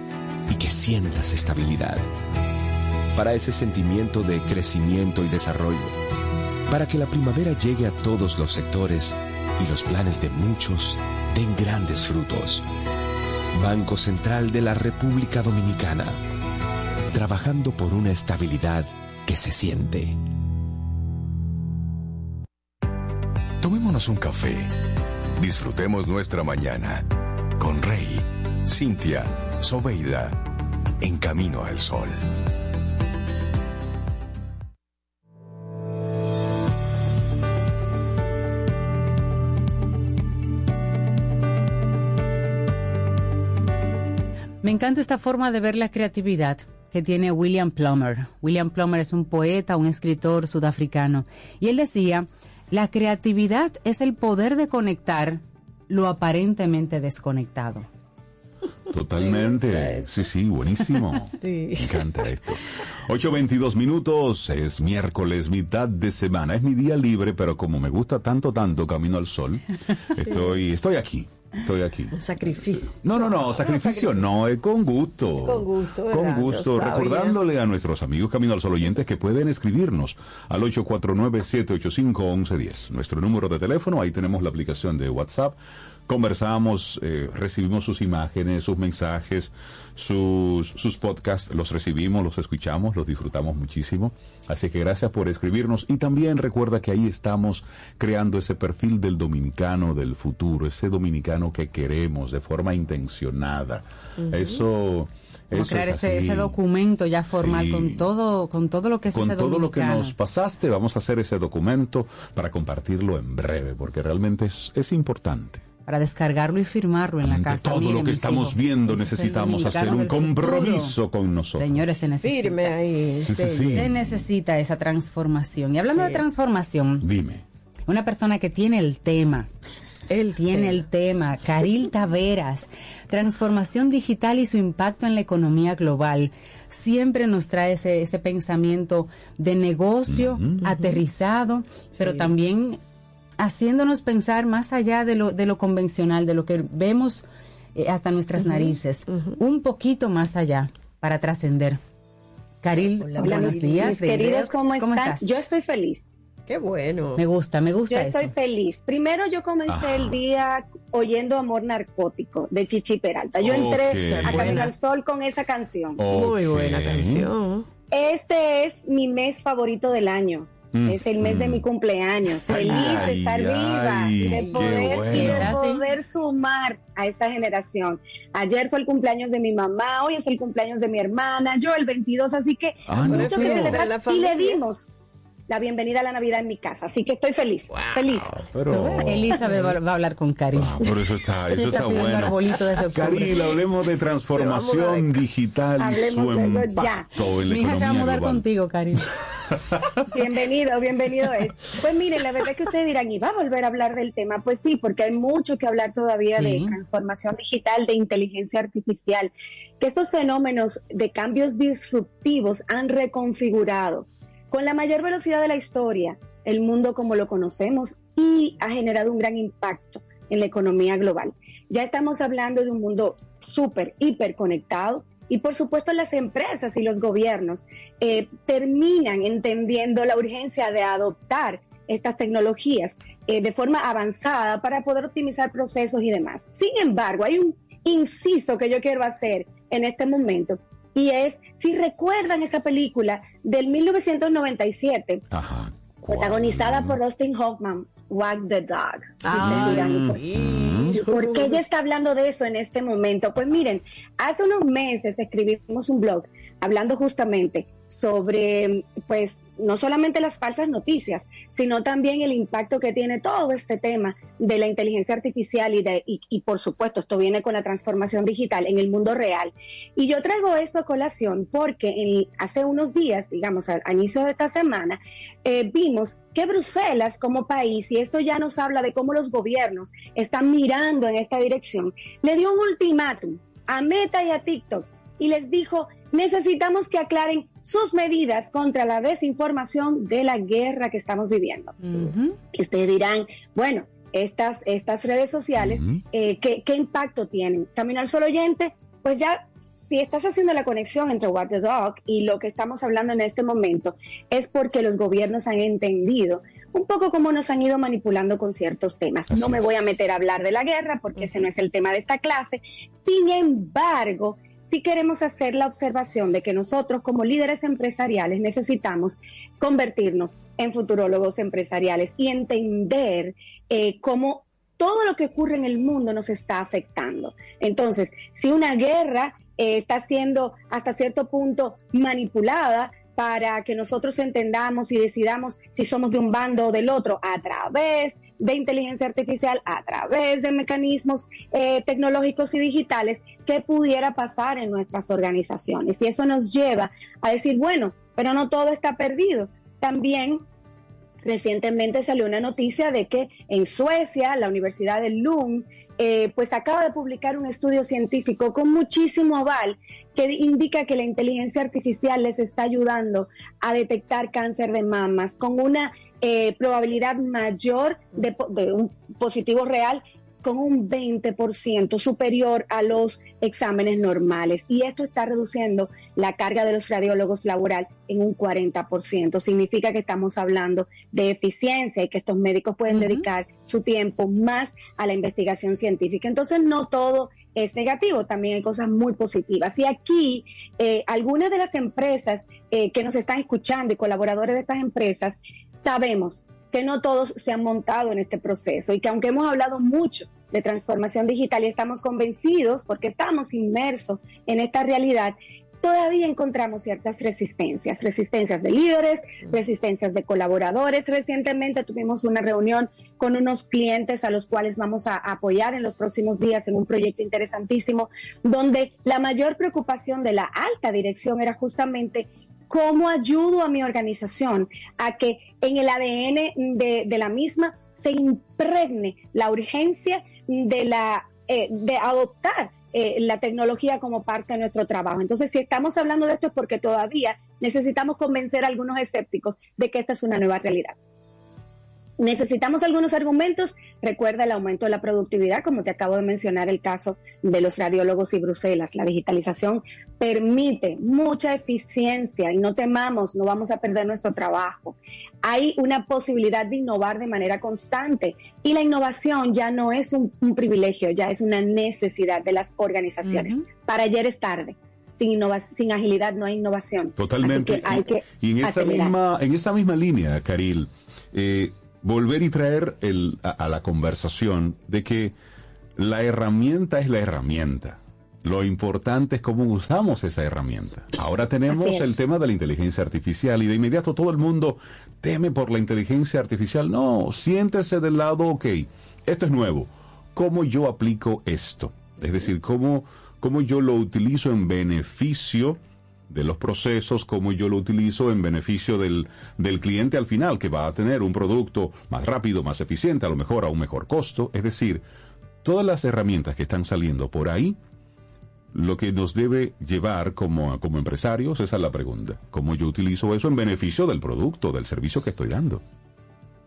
y que sientas estabilidad. Para ese sentimiento de crecimiento y desarrollo. Para que la primavera llegue a todos los sectores y los planes de muchos den grandes frutos. Banco Central de la República Dominicana. Trabajando por una estabilidad que se siente. Tomémonos un café. Disfrutemos nuestra mañana con Rey, Cintia, Soveida, en camino al sol. Me encanta esta forma de ver la creatividad que tiene William Plummer. William Plummer es un poeta, un escritor sudafricano. Y él decía, la creatividad es el poder de conectar lo aparentemente desconectado. Totalmente. Sí, sí, buenísimo. Sí. Me encanta esto. 8.22 minutos, es miércoles, mitad de semana. Es mi día libre, pero como me gusta tanto, tanto Camino al Sol, estoy, estoy aquí. Estoy aquí. Un sacrificio. No, no, no, sacrificio no, es con gusto. Con gusto, ¿verdad? Con gusto. Recordándole a nuestros amigos Camino al Sol oyentes que pueden escribirnos al 849-785-1110. Nuestro número de teléfono, ahí tenemos la aplicación de WhatsApp. Conversamos, eh, recibimos sus imágenes, sus mensajes, sus, sus podcasts, los recibimos, los escuchamos, los disfrutamos muchísimo. Así que gracias por escribirnos y también recuerda que ahí estamos creando ese perfil del dominicano del futuro, ese dominicano que queremos de forma intencionada. Eso... Como Eso crear es ese, ese documento ya formal Sí. con todo con todo lo que es Con ese todo lo que nos pasaste, vamos a hacer ese documento para compartirlo en breve, porque realmente es, es importante. Para descargarlo y firmarlo en la casa. todo Miren, lo que estamos hijos, viendo necesitamos hacer un futuro. compromiso con nosotros. Señores, se necesita. Firme ahí. Sí, sí, sí. sí. Se necesita esa transformación. Y hablando Sí. de transformación, Dime. una persona que tiene el tema, él tiene el tema, Caril Taveras, transformación digital y su impacto en la economía global. Siempre nos trae ese, ese pensamiento de negocio aterrizado, pero también haciéndonos pensar más allá de lo, de lo convencional, de lo que vemos eh, hasta nuestras narices, un poquito más allá para trascender. Caril, Hola, buenos días. Mis de queridos. ¿cómo están? estás? Yo estoy feliz. Qué bueno. Me gusta, me gusta Yo eso. estoy feliz. Primero yo comencé el día oyendo Amor Narcótico de Chichi Peralta. Yo entré a Camino al Sol con esa canción. Muy buena canción. Este es mi mes favorito del año. Mm, Es el mes de mm. mi cumpleaños. Ay, Feliz de ay, estar viva ay, y de poder, bueno. y de poder sumar a esta generación. Ayer fue el cumpleaños de mi mamá, hoy es el cumpleaños de mi hermana, yo el 22, así que Ah, no, mucho que celebrar. La y le dimos la bienvenida a la Navidad en mi casa, así que estoy feliz, feliz. Pero, Elizabeth va, va a hablar con Caril. Ah, pero eso está, eso está pidiendo bueno. Caril, hablemos de transformación digital y Hablemos su eso ya. impacto en la Mi hija se va a mudar global. contigo, Caril. Bienvenido, bienvenido es. Pues miren, la verdad es que ustedes dirán, ¿y va a volver a hablar del tema? Pues sí, porque hay mucho que hablar todavía Sí. de transformación digital, de inteligencia artificial, que estos fenómenos de cambios disruptivos han reconfigurado con la mayor velocidad de la historia el mundo como lo conocemos y ha generado un gran impacto en la economía global. Ya estamos hablando de un mundo súper, hiper conectado y por supuesto las empresas y los gobiernos eh, terminan entendiendo la urgencia de adoptar estas tecnologías eh, de forma avanzada para poder optimizar procesos y demás. Sin embargo, hay un inciso que yo quiero hacer en este momento y es, si recuerdan esa película del 1997, Ajá. protagonizada por Dustin Hoffman, Wag the Dog. Ah, Ustedes dirán, ¿por- sí. ¿Por qué ella está hablando de eso en este momento? Pues miren, hace unos meses escribimos un blog hablando justamente sobre pues no solamente las falsas noticias, sino también el impacto que tiene todo este tema de la inteligencia artificial y, de, y, por supuesto esto viene con la transformación digital en el mundo real. Y yo traigo esto a colación porque hace unos días, digamos al, inicio de esta semana, eh, vimos que Bruselas como país, y esto ya nos habla de cómo los gobiernos están mirando en esta dirección, le dio un ultimátum a Meta y a TikTok y les dijo, necesitamos que aclaren sus medidas contra la desinformación de la guerra que estamos viviendo. Y ustedes dirán, bueno, estas, estas redes sociales, eh, ¿qué, impacto tienen? Camino al solo oyente, pues ya si estás haciendo la conexión entre What the Dog y lo que estamos hablando en este momento, es porque los gobiernos han entendido un poco cómo nos han ido manipulando con ciertos temas. no me voy a meter a hablar de la guerra porque ese no es el tema de esta clase. Sin embargo, si queremos hacer la observación de que nosotros como líderes empresariales necesitamos convertirnos en futurólogos empresariales y entender eh, cómo todo lo que ocurre en el mundo nos está afectando. Entonces, si una guerra eh, está siendo hasta cierto punto manipulada, para que nosotros entendamos y decidamos si somos de un bando o del otro a través de inteligencia artificial, a través de mecanismos eh, tecnológicos y digitales, qué pudiera pasar en nuestras organizaciones. Y eso nos lleva a decir, bueno, pero no todo está perdido. También recientemente salió una noticia de que en Suecia, la Universidad de Lund, eh, pues acaba de publicar un estudio científico con muchísimo aval que indica que la inteligencia artificial les está ayudando a detectar cáncer de mamas con una eh, probabilidad mayor de, de un positivo real con un 20% superior a los exámenes normales. Y esto está reduciendo la carga de los radiólogos laboral en un 40%. Significa que estamos hablando de eficiencia y que estos médicos pueden dedicar su tiempo más a la investigación científica. Entonces, no todo es negativo, también hay cosas muy positivas. Y aquí, eh, algunas de las empresas eh, que nos están escuchando y colaboradores de estas empresas, sabemos que no todos se han montado en este proceso y que aunque hemos hablado mucho de transformación digital y estamos convencidos porque estamos inmersos en esta realidad, todavía encontramos ciertas resistencias, resistencias de líderes, resistencias de colaboradores. Recientemente tuvimos una reunión con unos clientes a los cuales vamos a apoyar en los próximos días en un proyecto interesantísimo, donde la mayor preocupación de la alta dirección era justamente cómo ayudo a mi organización a que en el ADN de, la misma se impregne la urgencia de, la, eh, de adoptar eh, la tecnología como parte de nuestro trabajo. Entonces, si estamos hablando de esto es porque todavía necesitamos convencer a algunos escépticos de que esta es una nueva realidad. Necesitamos algunos argumentos. Recuerda el aumento de la productividad, como te acabo de mencionar el caso de los radiólogos y Bruselas. La digitalización permite mucha eficiencia y no temamos, no vamos a perder nuestro trabajo. Hay una posibilidad de innovar de manera constante y la innovación ya no es un, privilegio, ya es una necesidad de las organizaciones. Para ayer es tarde. Sin, sin agilidad no hay innovación. Totalmente. hay que y en, esa misma, en esa misma línea, Caril, eh, volver y traer el, a, la conversación de que la herramienta es la herramienta. Lo importante es cómo usamos esa herramienta. Ahora tenemos el tema de la inteligencia artificial y de inmediato todo el mundo teme por la inteligencia artificial. No, siéntese del lado, ok, esto es nuevo. ¿Cómo yo aplico esto? Es decir, cómo, cómo yo lo utilizo en beneficio de los procesos, como yo lo utilizo en beneficio del, del cliente al final, que va a tener un producto más rápido, más eficiente, a lo mejor a un mejor costo. Es decir, todas las herramientas que están saliendo por ahí, lo que nos debe llevar como, como empresarios, esa es la pregunta. ¿Cómo yo utilizo eso en beneficio del producto, del servicio que estoy dando?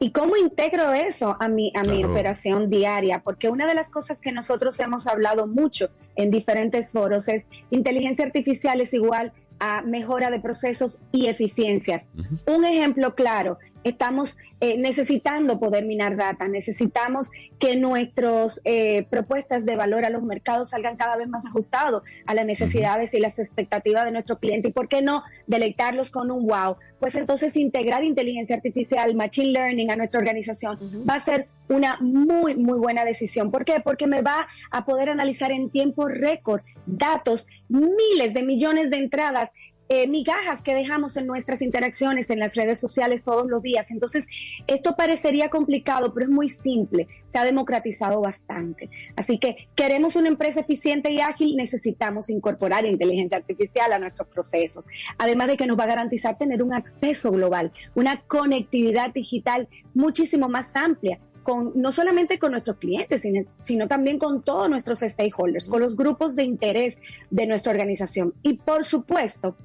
¿Y cómo integro eso a mi, a mi operación diaria? Porque una de las cosas que nosotros hemos hablado mucho en diferentes foros es inteligencia artificial es igual a mejora de procesos y eficiencias. Un ejemplo claro, estamos eh, necesitando poder minar data, necesitamos que nuestras eh, propuestas de valor a los mercados salgan cada vez más ajustados a las necesidades y las expectativas de nuestro cliente y por qué no deleitarlos con un wow. Pues entonces integrar inteligencia artificial, machine learning a nuestra organización va a ser una muy, muy buena decisión. ¿Por qué? Porque me va a poder analizar en tiempo récord datos, miles de millones de entradas eh, migajas que dejamos en nuestras interacciones en las redes sociales todos los días. Entonces, esto parecería complicado, pero es muy simple. Se ha democratizado bastante. Así que queremos una empresa eficiente y ágil, necesitamos incorporar inteligencia artificial a nuestros procesos. Además de que nos va a garantizar tener un acceso global, una conectividad digital muchísimo más amplia con, no solamente con nuestros clientes, sino, sino, también con todos nuestros stakeholders, con los grupos de interés de nuestra organización. Y por supuesto,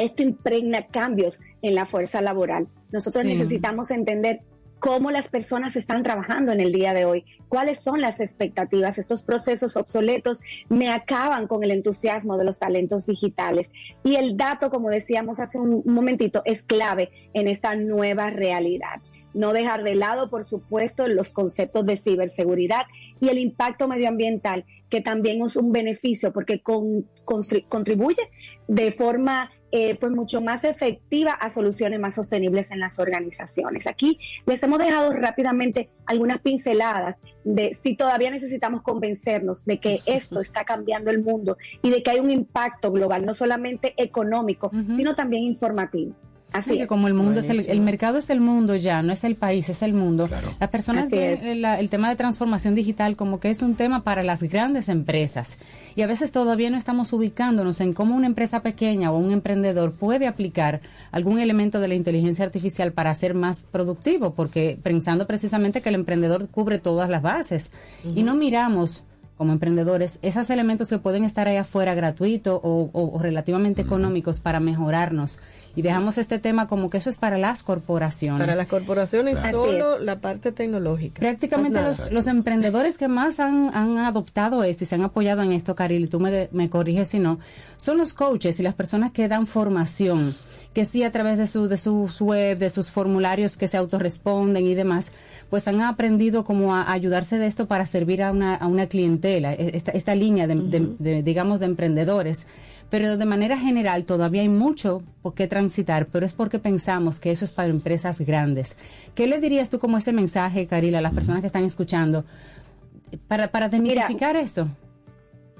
esto impregna cambios en la fuerza laboral. Nosotros Sí. necesitamos entender cómo las personas están trabajando en el día de hoy, cuáles son las expectativas. Estos procesos obsoletos me acaban con el entusiasmo de los talentos digitales. Y el dato, como decíamos hace un momentito, es clave en esta nueva realidad. No dejar de lado, por supuesto, los conceptos de ciberseguridad y el impacto medioambiental, que también es un beneficio porque con- contribuye de forma eh, pues mucho más efectiva a soluciones más sostenibles en las organizaciones. Aquí les hemos dejado rápidamente algunas pinceladas de si todavía necesitamos convencernos de que esto está cambiando el mundo y de que hay un impacto global, no solamente económico, sino también informativo. Así Sí, que como el mundo es el, el mercado es el mundo ya, no es el país, es el mundo. Las personas Así ven el, tema de transformación digital como que es un tema para las grandes empresas. Y a veces todavía no estamos ubicándonos en cómo una empresa pequeña o un emprendedor puede aplicar algún elemento de la inteligencia artificial para ser más productivo, porque pensando precisamente que el emprendedor cubre todas las bases. Y no miramos como emprendedores, esos elementos que pueden estar ahí afuera gratuitos o, o- o relativamente económicos para mejorarnos. Y dejamos este tema como que eso es para las corporaciones. Para las corporaciones Claro. solo la parte tecnológica. Prácticamente los, los emprendedores que más han, han adoptado esto y se han apoyado en esto, Caril, y tú me, me corriges si no, son los coaches y las personas que dan formación, que sí a través de, su, de sus web, de sus formularios que se autorresponden y demás, pues han aprendido como a, ayudarse de esto para servir a una, a una clientela, e- esta, esta línea de, de- de, digamos, de emprendedores. Pero de manera general todavía hay mucho por qué transitar, pero es porque pensamos que eso es para empresas grandes. ¿Qué le dirías tú como ese mensaje, Carila, a las personas que están escuchando para, para desmitificar eso?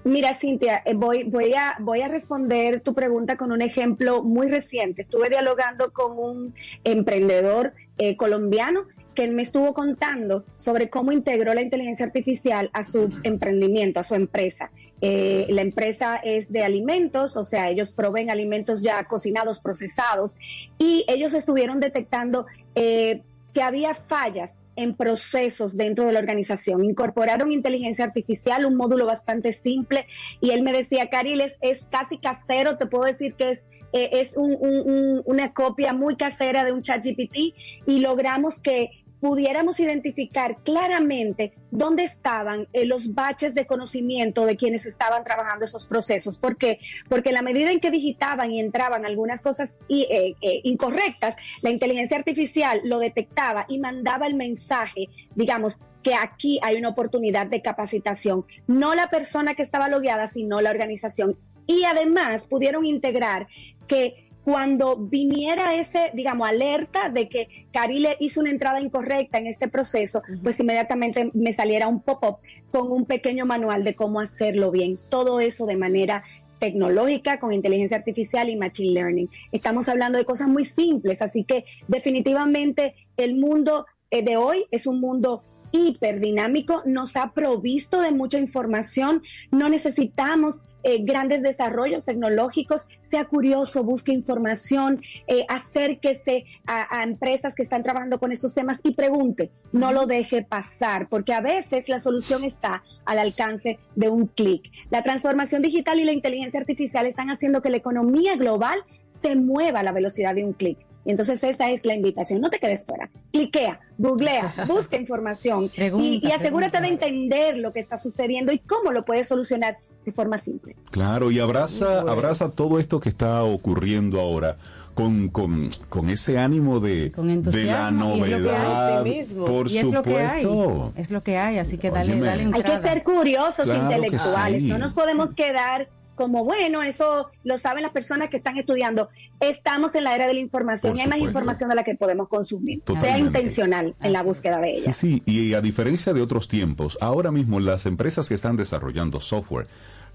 Mira, Cintia, eh, voy, voy, a, voy a responder tu pregunta con un ejemplo muy reciente. Estuve dialogando con un emprendedor eh, colombiano que me estuvo contando sobre cómo integró la inteligencia artificial a su emprendimiento, a su empresa. Eh, la empresa es de alimentos, o sea, ellos proveen alimentos ya cocinados, procesados, y ellos estuvieron detectando eh, que había fallas en procesos dentro de la organización. Incorporaron inteligencia artificial, un módulo bastante simple, y él me decía, Caril, es, casi casero, te puedo decir que es, eh, es un- un- una copia muy casera de un chat GPT, y logramos que pudiéramos identificar claramente dónde estaban eh, los baches de conocimiento de quienes estaban trabajando esos procesos. ¿Por qué? Porque en la medida en que digitaban y entraban algunas cosas eh, eh, incorrectas, la inteligencia artificial lo detectaba y mandaba el mensaje, digamos, que aquí hay una oportunidad de capacitación. No la persona que estaba logueada, sino la organización. Y además pudieron integrar que cuando viniera ese, digamos, alerta de que Carile hizo una entrada incorrecta en este proceso, pues inmediatamente me saliera un pop-up con un pequeño manual de cómo hacerlo bien. Todo eso de manera tecnológica, con inteligencia artificial y machine learning. Estamos hablando de cosas muy simples, así que definitivamente el mundo eh, de hoy es un mundo hiperdinámico, nos ha provisto de mucha información, no necesitamos eh, grandes desarrollos tecnológicos, sea curioso, busque información, eh, acérquese a, a empresas que están trabajando con estos temas y pregunte, no lo deje pasar, porque a veces la solución está al alcance de un clic. La transformación digital y la inteligencia artificial están haciendo que la economía global se mueva a la velocidad de un clic. Y entonces esa es la invitación. No te quedes fuera. Cliquea, googlea, busca información Pregunta, y asegúrate de entender lo que está sucediendo y cómo lo puedes solucionar de forma simple. Claro, y abraza, abraza todo esto que está ocurriendo ahora con, con, con ese ánimo de, Con de la entusiasmo. y es lo que hay. novedad. Por y es lo que hay. supuesto. Es lo que hay, así que dale, Óyeme. dale Hay entrada. que ser curiosos Claro intelectuales. sí. No nos podemos quedar como, bueno, eso lo saben las personas que están estudiando. Estamos en la era de la información y hay más información de la que podemos consumir. Sea intencional en la búsqueda de ella. Sí, sí, y a diferencia de otros tiempos, ahora mismo las empresas que están desarrollando software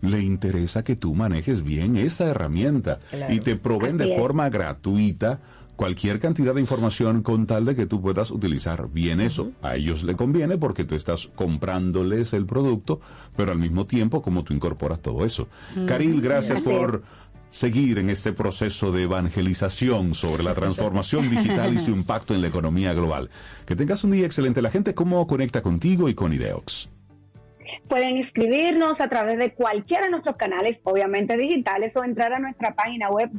le interesa que tú manejes bien esa herramienta Claro. y te proveen Así de es. forma gratuita cualquier cantidad de información con tal de que tú puedas utilizar bien eso. A ellos le conviene porque tú estás comprándoles el producto, pero al mismo tiempo como tú incorporas todo eso. Mm. Caril, gracias Así es. por seguir en este proceso de evangelización sobre la transformación digital y su impacto en la economía global. Que tengas un día excelente. La gente, ¿cómo conecta contigo y con Ideox? Pueden inscribirnos a través de cualquiera de nuestros canales, obviamente digitales, o entrar a nuestra página web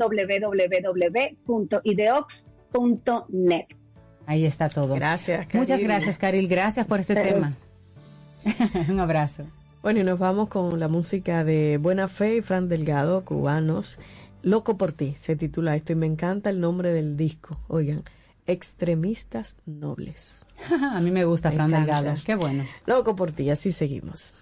www.ideox.net. Ahí está todo. Gracias, Muchas Caril. gracias, Caril. Gracias por este Pero- tema. Un abrazo. Bueno, y nos vamos con la música de Buena Fe y Fran Delgado, cubanos. Loco por ti, se titula esto y me encanta el nombre del disco. Oigan, Extremistas Nobles. A mí me gusta Fran. Delgado. Qué bueno. Loco por ti, así seguimos.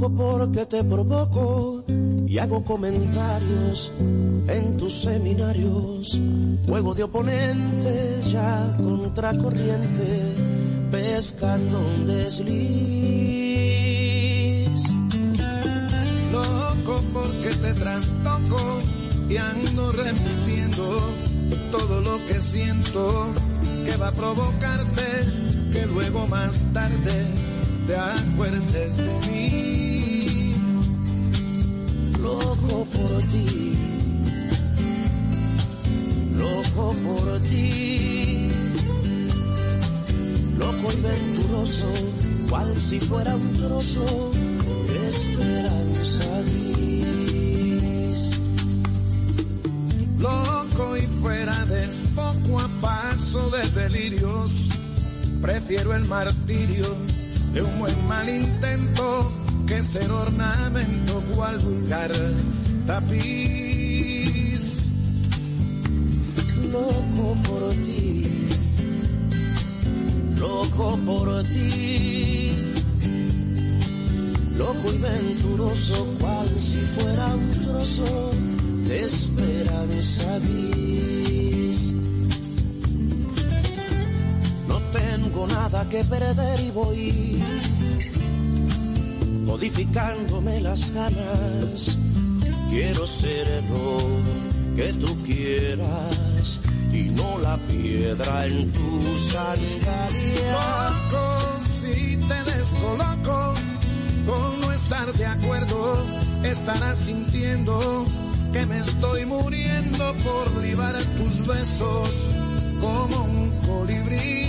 Loco porque te provoco y hago comentarios en tus seminarios. Juego de oponentes ya contracorriente, pescando un desliz. Loco porque te trastoco y ando repitiendo todo lo que siento que va a provocarte que luego más tarde te acuerdes de mí. Loco por ti, loco por ti, loco y venturoso, cual si fuera un trozo de esperanza gris. Loco y fuera de foco a paso de delirios, prefiero el martirio de un buen mal intento que ser ornamento cual vulgar tapiz. Loco por ti, loco por ti, loco y venturoso cual si fuera un trozo de esperanza gris. Que perder y voy modificándome las ganas. Quiero ser lo que tú quieras y no la piedra en tu sandalias. Loco, si te descoloco con no estar de acuerdo, estarás sintiendo que me estoy muriendo por libar tus besos como un colibrí.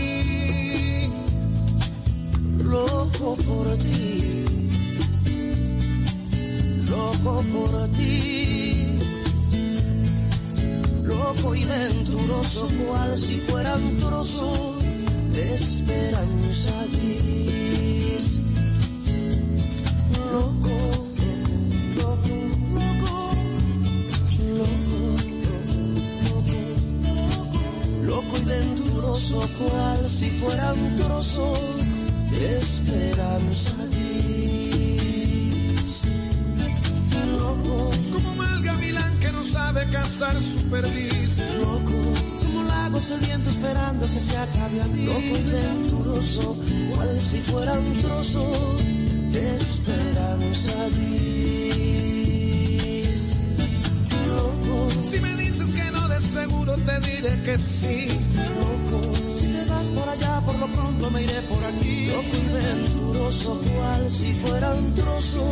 Loco por ti, loco por ti, loco y venturoso cual si fuera un trozo de esperanza gris. Sabe cazar su perdiz. loco, como lago sediento esperando que se acabe a mí. Loco y venturoso, cual si fuera un trozo de esperanza gris. Loco, Si me dices que no, de seguro te diré que sí. loco, si te vas por allá, por lo pronto me iré por aquí. Loco y venturoso, cual si fuera un trozo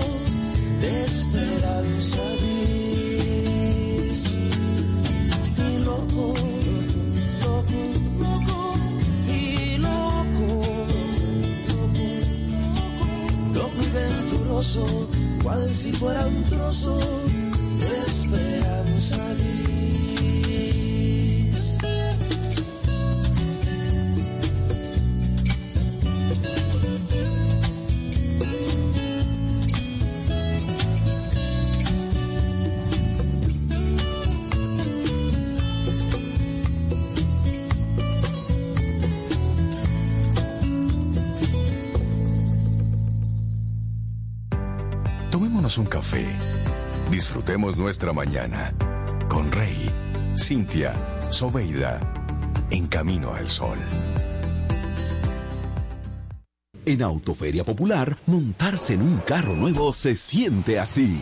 de esperanza gris. Cual si fuera un trozo de esperanza un café. Disfrutemos nuestra mañana con Rey, Cintia, Soveida, en camino al sol. En Autoferia Popular, montarse en un carro nuevo se siente así.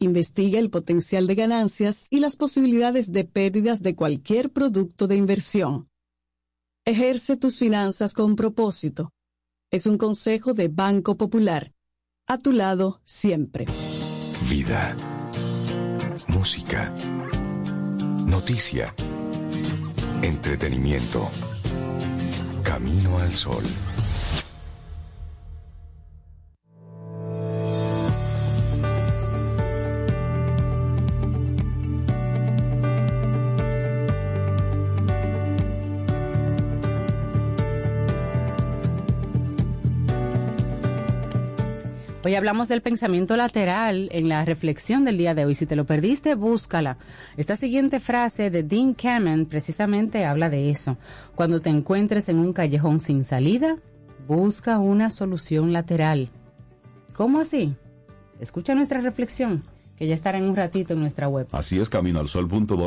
Investiga el potencial de ganancias y las posibilidades de pérdidas de cualquier producto de inversión. Ejerce tus finanzas con propósito. Es un consejo de Banco Popular. A tu lado siempre. Vida. Música. Noticia. Entretenimiento. Camino al sol. Hoy hablamos del pensamiento lateral en la reflexión del día de hoy. Si te lo perdiste, búscala. Esta siguiente frase de Dean Kamen precisamente habla de eso. Cuando te encuentres en un callejón sin salida, busca una solución lateral. ¿Cómo así? Escucha nuestra reflexión, que ya estará en un ratito en nuestra web. Así es, camino al.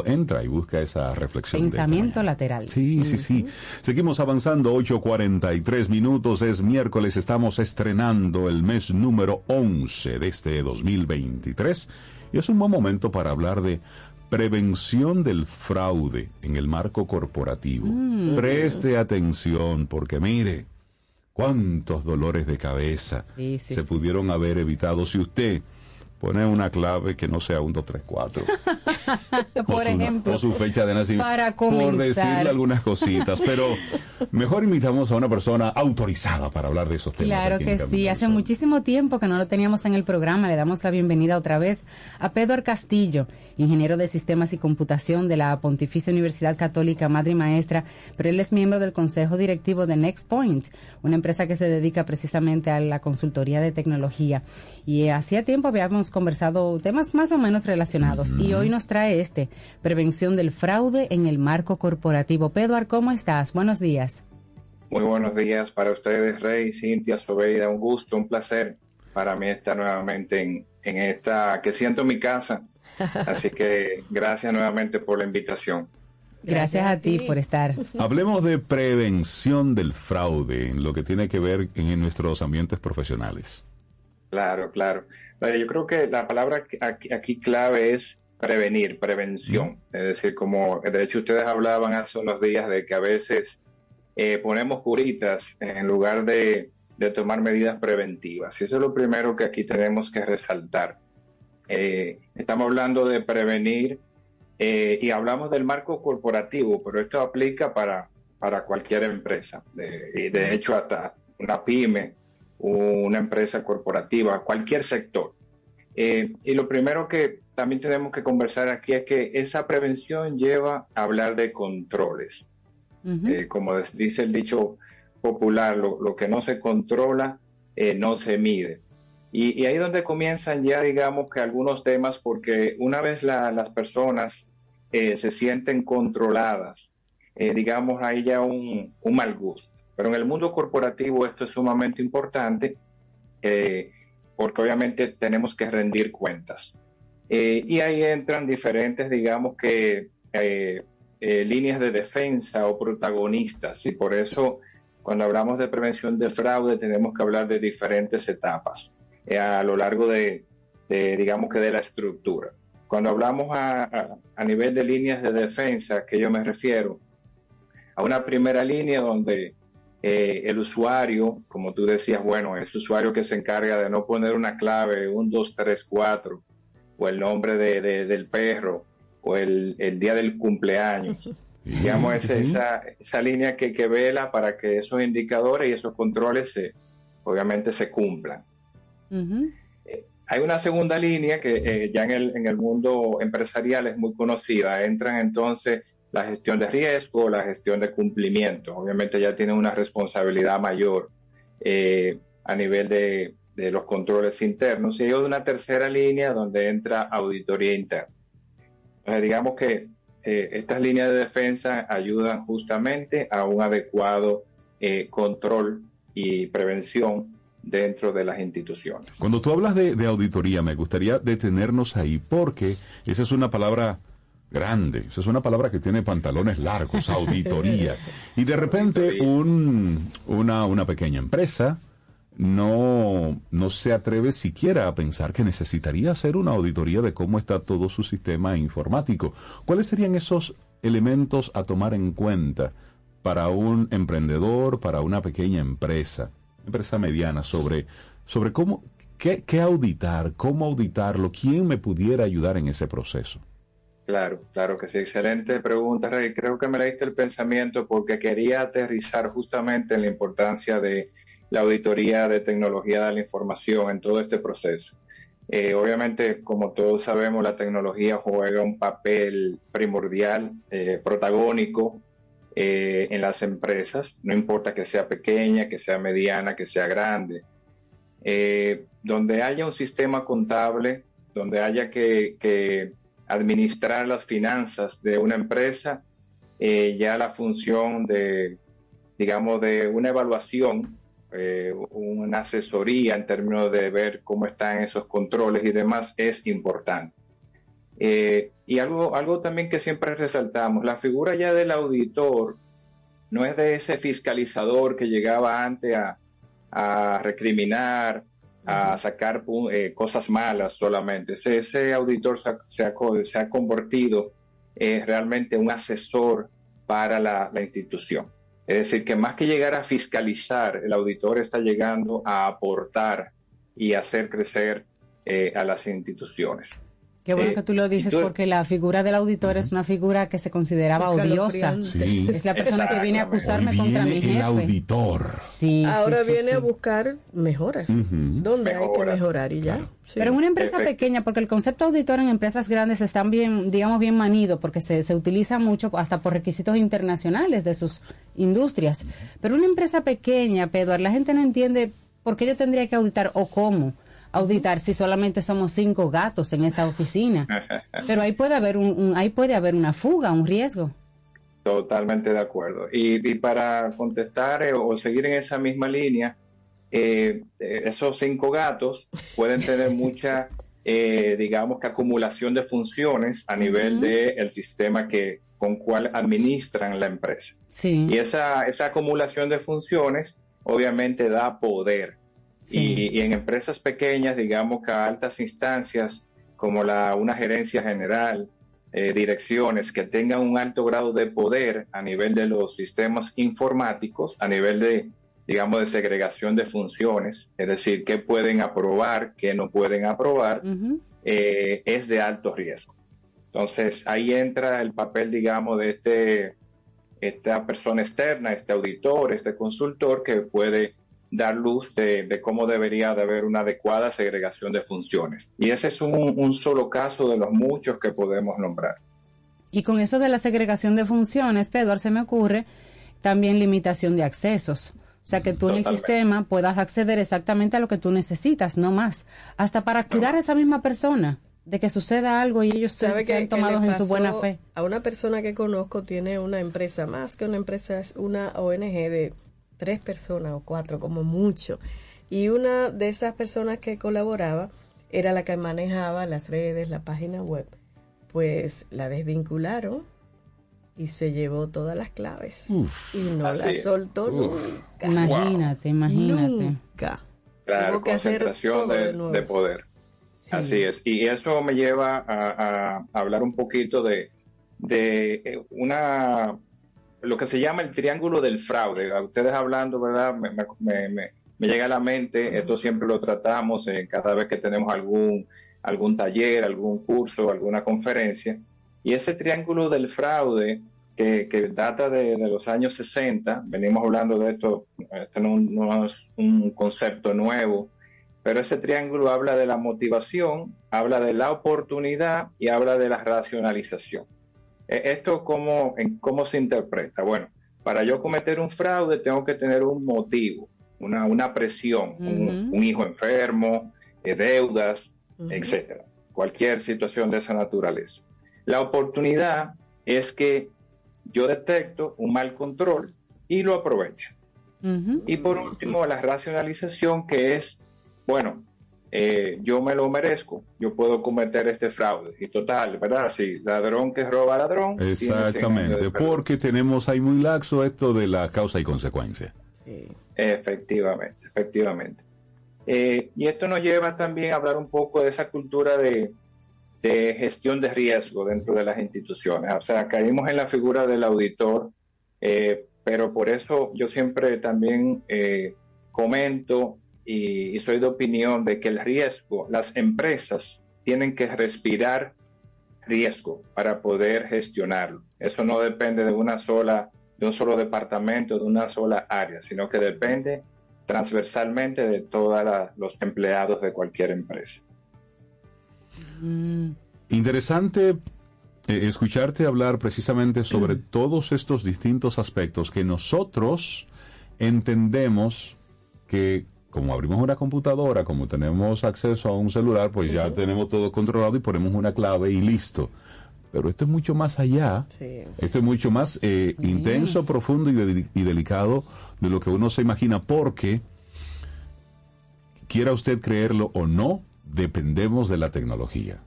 Entra y busca esa reflexión. Pensamiento lateral. Sí, sí, sí. Seguimos avanzando, 8.43 minutos, es miércoles, estamos estrenando el mes número 11 de este 2023 y es un buen momento para hablar de prevención del fraude en el marco corporativo. Mm. Preste atención porque mire, cuántos dolores de cabeza Sí, sí, se sí, pudieron haber evitado si usted pone una clave que no sea 1, 2, 3, 4. Por o, su, ejemplo, o su fecha de nacimiento. para por comenzar. decirle algunas cositas. Pero mejor invitamos a una persona autorizada para hablar de esos temas. Claro que sí, hace muchísimo tiempo que no lo teníamos en el programa. Le damos la bienvenida otra vez a Pedro Castillo, ingeniero de sistemas y computación de la Pontificia Universidad Católica Madre y Maestra, pero él es miembro del consejo directivo de NextPoint, una empresa que se dedica precisamente a la consultoría de tecnología. Y hacía tiempo habíamos conversado temas más o menos relacionados y hoy nos trae este, prevención del fraude en el marco corporativo. Pedro, ¿cómo estás? Buenos días. Muy buenos días para ustedes, Rey, Cintia, Sobeida. Un gusto, un placer para mí estar nuevamente en, en esta que siento mi casa. Así que gracias nuevamente por la invitación. Gracias a ti por estar. Hablemos de prevención del fraude en lo que tiene que ver en, nuestros ambientes profesionales. Claro, claro. Yo creo que la palabra aquí clave es prevenir, prevención. Es decir, como de hecho ustedes hablaban hace unos días de que a veces eh, ponemos curitas en lugar de, de tomar medidas preventivas. Y eso es lo primero que aquí tenemos que resaltar. Eh, estamos hablando de prevenir eh, y hablamos del marco corporativo, pero esto aplica para, para cualquier empresa. De, y de hecho, hasta una pyme, una empresa corporativa, cualquier sector. Y lo primero que también tenemos que conversar aquí es que esa prevención lleva a hablar de controles. Eh, como dice el dicho popular, lo, lo que no se controla eh, no se mide. Y, y ahí es donde comienzan ya, digamos, que algunos temas, porque una vez la- las personas eh, se sienten controladas, digamos, hay ya un, un mal gusto. Pero en el mundo corporativo esto es sumamente importante porque obviamente tenemos que rendir cuentas. Eh, y ahí entran diferentes, digamos que, eh, eh, líneas de defensa o protagonistas. Y por eso, cuando hablamos de prevención de fraude, tenemos que hablar de diferentes etapas eh, a lo largo de, de, digamos que, de la estructura. Cuando hablamos a, a- a nivel de líneas de defensa, que yo me refiero, a una primera línea donde eh, el usuario, como tú decías, bueno, es usuario que se encarga de no poner una clave, un 2, 3, 4, o el nombre de, de- del perro, o el, el día del cumpleaños. Digamos, esa, esa, esa línea que, que vela para que esos indicadores y esos controles se, obviamente se cumplan. Hay una segunda línea que eh, ya en el, en el mundo empresarial es muy conocida. Entran entonces la gestión de riesgo, la gestión de cumplimiento. Obviamente ya tienen una responsabilidad mayor eh, a nivel de, de los controles internos. Y hay una tercera línea donde entra auditoría interna. Digamos que eh, estas líneas de defensa ayudan justamente a un adecuado eh, control y prevención dentro de las instituciones. Cuando tú hablas de, de auditoría, me gustaría detenernos ahí porque esa es una palabra grande, esa es una palabra que tiene pantalones largos, auditoría. Y de repente un, una, una pequeña empresa no, no se atreve siquiera a pensar que necesitaría hacer una auditoría de cómo está todo su sistema informático. ¿Cuáles serían esos elementos a tomar en cuenta para un emprendedor, para una pequeña empresa? empresa mediana sobre, sobre cómo, qué, qué auditar, cómo auditarlo, quién me pudiera ayudar en ese proceso. Claro, claro que sí. Excelente pregunta, Rey. Creo que me leíste el pensamiento porque quería aterrizar justamente en la importancia de la auditoría de tecnología de la información en todo este proceso. Eh, obviamente, como todos sabemos, la tecnología juega un papel primordial, eh, protagónico eh, en las empresas, no importa que sea pequeña, que sea mediana, que sea grande. Eh, donde haya un sistema contable, donde haya que, que administrar las finanzas de una empresa, eh, ya la función de, digamos, de una evaluación, eh, una asesoría en términos de ver cómo están esos controles y demás es importante. Eh, y algo, algo también que siempre resaltamos, la figura ya del auditor no es de ese fiscalizador que llegaba antes a, a recriminar, a sacar eh, cosas malas solamente. Ese, ese auditor se ha, se ha, se ha convertido eh, realmente un asesor para la, la institución. Es decir, que más que llegar a fiscalizar, el auditor está llegando a aportar y hacer crecer eh, a las instituciones. Qué bueno Eh, que tú lo dices tú- porque la figura del auditor es una figura que se consideraba odiosa. Sí. Es la persona que viene a acusarme Hoy contra mi viene jefe. el auditor. Sí, Ahora sí, viene sí. a buscar mejoras. ¿Dónde hay que mejorar? Y ya. Sí. Pero en una empresa Perfecto. pequeña, porque el concepto auditor en empresas grandes están bien, digamos, bien manido, porque se, se utiliza mucho hasta por requisitos internacionales de sus industrias. Pero una empresa pequeña, Pedro, la gente no entiende por qué yo tendría que auditar o cómo auditar si solamente somos cinco gatos en esta oficina. Pero ahí puede haber un, un- ahí puede haber una fuga, un riesgo. Totalmente de acuerdo. Y, y para contestar eh, o seguir en esa misma línea, eh, eh, esos cinco gatos pueden tener mucha, eh, digamos que acumulación de funciones a nivel Ujú. del sistema que con cual administran la empresa. Sí. Y esa, esa acumulación de funciones obviamente da poder. Y, y en empresas pequeñas, digamos que a altas instancias, como la, una gerencia general, eh, direcciones que tengan un alto grado de poder a nivel de los sistemas informáticos, a nivel de, digamos, de segregación de funciones, es decir, qué pueden aprobar, qué no pueden aprobar, eh, es de alto riesgo. Entonces, ahí entra el papel, digamos, de este, esta persona externa, este auditor, este consultor que puede dar luz de, de cómo debería de haber una adecuada segregación de funciones. Y ese es un, un solo caso de los muchos que podemos nombrar. Y con eso de la segregación de funciones, Pedro, se me ocurre también limitación de accesos. O sea, que tú en el sistema puedas acceder exactamente a lo que tú necesitas, no más. Hasta para cuidar a esa misma persona, de que suceda algo y ellos se- ¿Sabe sean que, tomados en su buena fe. A una persona que conozco tiene una empresa, más que una empresa, es una ONG de tres personas o cuatro, como mucho. Y una de esas personas que colaboraba era la que manejaba las redes, la página web. Pues la desvincularon y se llevó todas las claves. Uf. y no la soltó nunca. Imagínate, imagínate. Nunca. Claro, Tuvo que hacer concentración todo de, de nuevo. de poder. Así es. Y eso me lleva a, a hablar un poquito de, de eh, una lo que se llama el triángulo del fraude. A ustedes hablando, ¿verdad? Me, me- me- me llega a la mente, esto siempre lo tratamos en cada vez que tenemos algún, algún taller, algún curso, alguna conferencia. Y ese triángulo del fraude, que, que data de, de los años 60, venimos hablando de esto, esto no, no es un concepto nuevo, pero ese triángulo habla de la motivación, habla de la oportunidad y habla de la racionalización. Eh, ¿Esto cómo, en, cómo se interpreta? Bueno, para yo cometer un fraude tengo que tener un motivo, una, una presión, un, un hijo enfermo, eh, deudas, etcétera. Cualquier situación de esa naturaleza. La oportunidad es que yo detecto un mal control y lo aprovecho. Y por último, la racionalización que es, bueno, eh, yo me lo merezco, yo puedo cometer este fraude. Y total, ¿verdad? Si ladrón que roba ladrón. tiene 100 años de Exactamente, porque tenemos ahí muy laxo esto de la causa y consecuencia. Efectivamente, efectivamente. Eh, y esto nos lleva también a hablar un poco de esa cultura de, de gestión de riesgo dentro de las instituciones. O sea, caímos en la figura del auditor, eh, pero por eso yo siempre también eh, comento y, y soy de opinión de que el riesgo, las empresas tienen que respirar riesgo para poder gestionarlo. Eso no depende de una sola, de un solo departamento, de una sola área, sino que depende transversalmente de todos los empleados de cualquier empresa. Interesante eh, escucharte hablar precisamente sobre todos estos distintos aspectos que nosotros entendemos que como abrimos una computadora, como tenemos acceso a un celular, pues ya tenemos todo controlado y ponemos una clave y listo. Pero esto es mucho más allá. Esto es mucho más eh, intenso, profundo y, de- y delicado de lo que uno se imagina, porque quiera usted creerlo o no, dependemos de la tecnología.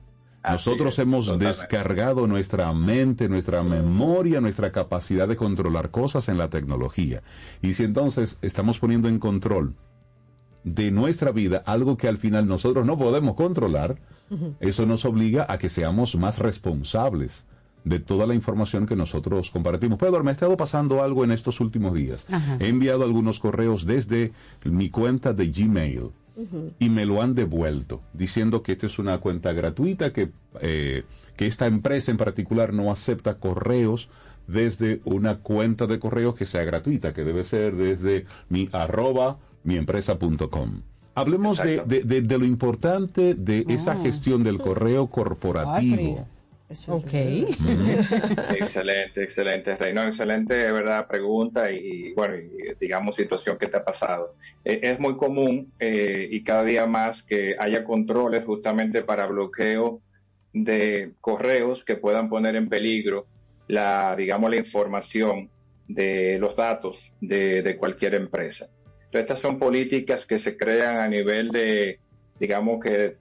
Nosotros hemos descargado nuestra mente, nuestra memoria, nuestra capacidad de controlar cosas en la tecnología. Y si entonces estamos poniendo en control de nuestra vida algo que al final nosotros no podemos controlar, eso nos obliga a que seamos más responsables de toda la información que nosotros compartimos. Pedro, me ha estado pasando algo en estos últimos días. Ajá. He enviado algunos correos desde mi cuenta de Gmail y me lo han devuelto diciendo que esta es una cuenta gratuita, que, eh, que esta empresa en particular no acepta correos desde una cuenta de correos que sea gratuita, que debe ser desde mi arroba miempresa.com. Hablemos de, de- de- de lo importante de esa Ah. gestión del correo corporativo. Ok. Excelente, excelente, Rey. No, excelente, de verdad, pregunta y, bueno, y, digamos, situación que te ha pasado. Eh, es muy común eh, y cada día más que haya controles justamente para bloqueo de correos que puedan poner en peligro la, digamos, la información de los datos de, de cualquier empresa. Estas son políticas que se crean a nivel de, digamos que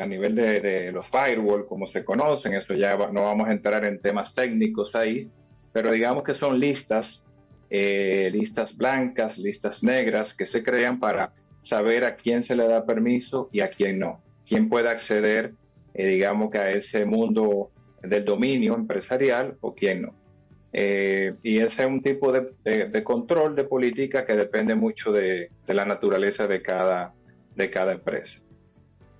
a nivel de, de los firewall, como se conocen, eso ya va- no vamos a entrar en temas técnicos ahí, pero digamos que son listas, eh, listas blancas, listas negras, que se crean para saber a quién se le da permiso y a quién no, quién puede acceder, eh, digamos que a ese mundo del dominio empresarial o quién no. Eh, y ese es un tipo de, control de política que depende mucho de, la naturaleza de cada, de cada empresa.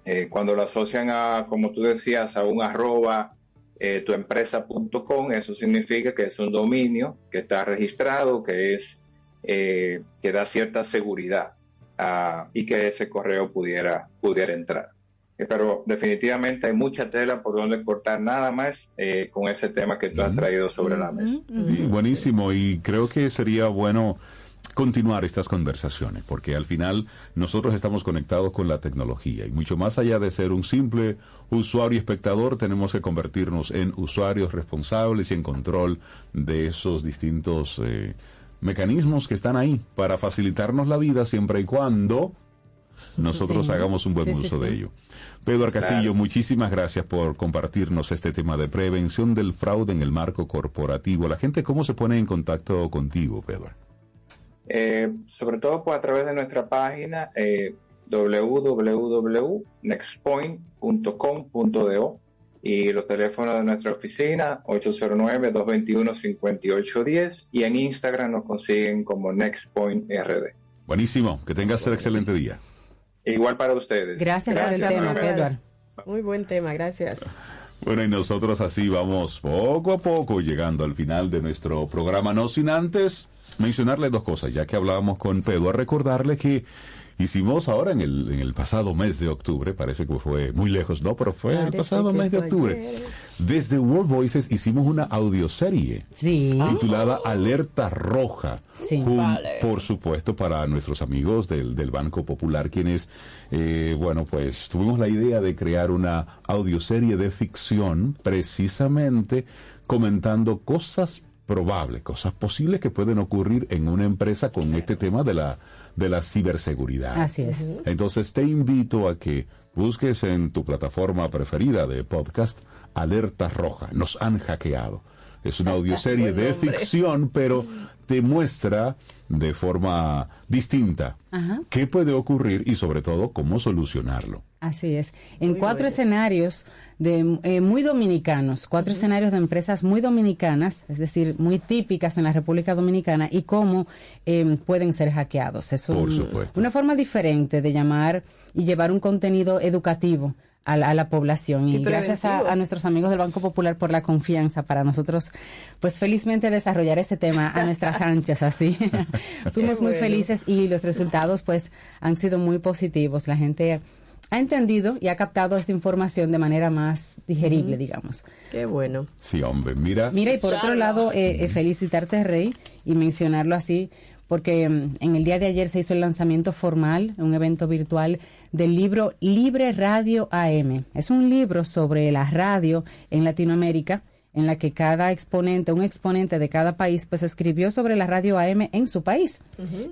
Eh, cuando lo asocian a, como tú decías, a un arroba eh, tuempresa.com, eso significa que es un dominio que está registrado, que es que da cierta seguridad ah, y que ese correo pudiera, pudiera entrar. Pero definitivamente hay mucha tela por donde cortar nada más eh, con ese tema que tú has traído sobre la mesa. Buenísimo, y creo que sería bueno continuar estas conversaciones, porque al final nosotros estamos conectados con la tecnología y mucho más allá de ser un simple usuario y espectador, tenemos que convertirnos en usuarios responsables y en control de esos distintos eh, mecanismos que están ahí para facilitarnos la vida siempre y cuando nosotros Sí. hagamos un buen Sí, sí, uso sí. de ello. Pedro Castillo, Claro. muchísimas gracias por compartirnos este tema de prevención del fraude en el marco corporativo. La gente, ¿cómo se pone en contacto contigo, Pedro? Eh, sobre todo pues, a través de nuestra página eh, www.nextpoint.com.do y los teléfonos de nuestra oficina 809-221-5810 y en Instagram nos consiguen como NextPointRD. Buenísimo, que tengas un excelente día. Igual para ustedes. Gracias, por el tema, Edward. Muy buen tema, gracias. Bueno, y nosotros así vamos poco a poco llegando al final de nuestro programa, no sin antes mencionarle dos cosas, ya que hablábamos con Pedro, a recordarle que hicimos ahora en el, en el pasado mes de octubre, parece que fue muy lejos, ¿no? Pero fue el pasado mes de octubre. ayer. Desde World Voices hicimos una audioserie Sí. titulada Alerta Roja. Sí. Jun- Vale. Por supuesto, para nuestros amigos del, del Banco Popular, quienes, eh, bueno, pues tuvimos la idea de crear una audioserie de ficción precisamente comentando cosas probables, cosas posibles que pueden ocurrir en una empresa con este tema de la, de la ciberseguridad. Así es. Entonces te invito a que busques en tu plataforma preferida de podcast Alerta Roja. Nos han hackeado. Es una audioserie de ficción, pero te muestra de forma distinta Ajá. qué puede ocurrir y sobre todo cómo solucionarlo. Así es. En cuatro escenarios de eh, muy dominicanos, cuatro escenarios de empresas muy dominicanas, es decir, muy típicas en la República Dominicana y cómo eh, pueden ser hackeados. Es un- Por supuesto. una forma diferente de llamar y llevar un contenido educativo a la, a la población. Y, Y gracias a, nuestros amigos del Banco Popular por la confianza para nosotros, pues felizmente desarrollar ese tema a nuestras anchas así. Fuimos muy felices y los resultados pues han sido muy positivos. La gente ha entendido y ha captado esta información de manera más digerible, digamos. Qué bueno. Sí, hombre, mira. Mira, y por otro lado, eh, eh, felicitarte, Rey, y mencionarlo así, porque mm, en el día de ayer se hizo el lanzamiento formal, un evento virtual, del libro Libre Radio AM. Es un libro sobre la radio en Latinoamérica en la que cada exponente, un exponente de cada país, pues escribió sobre la radio AM en su país.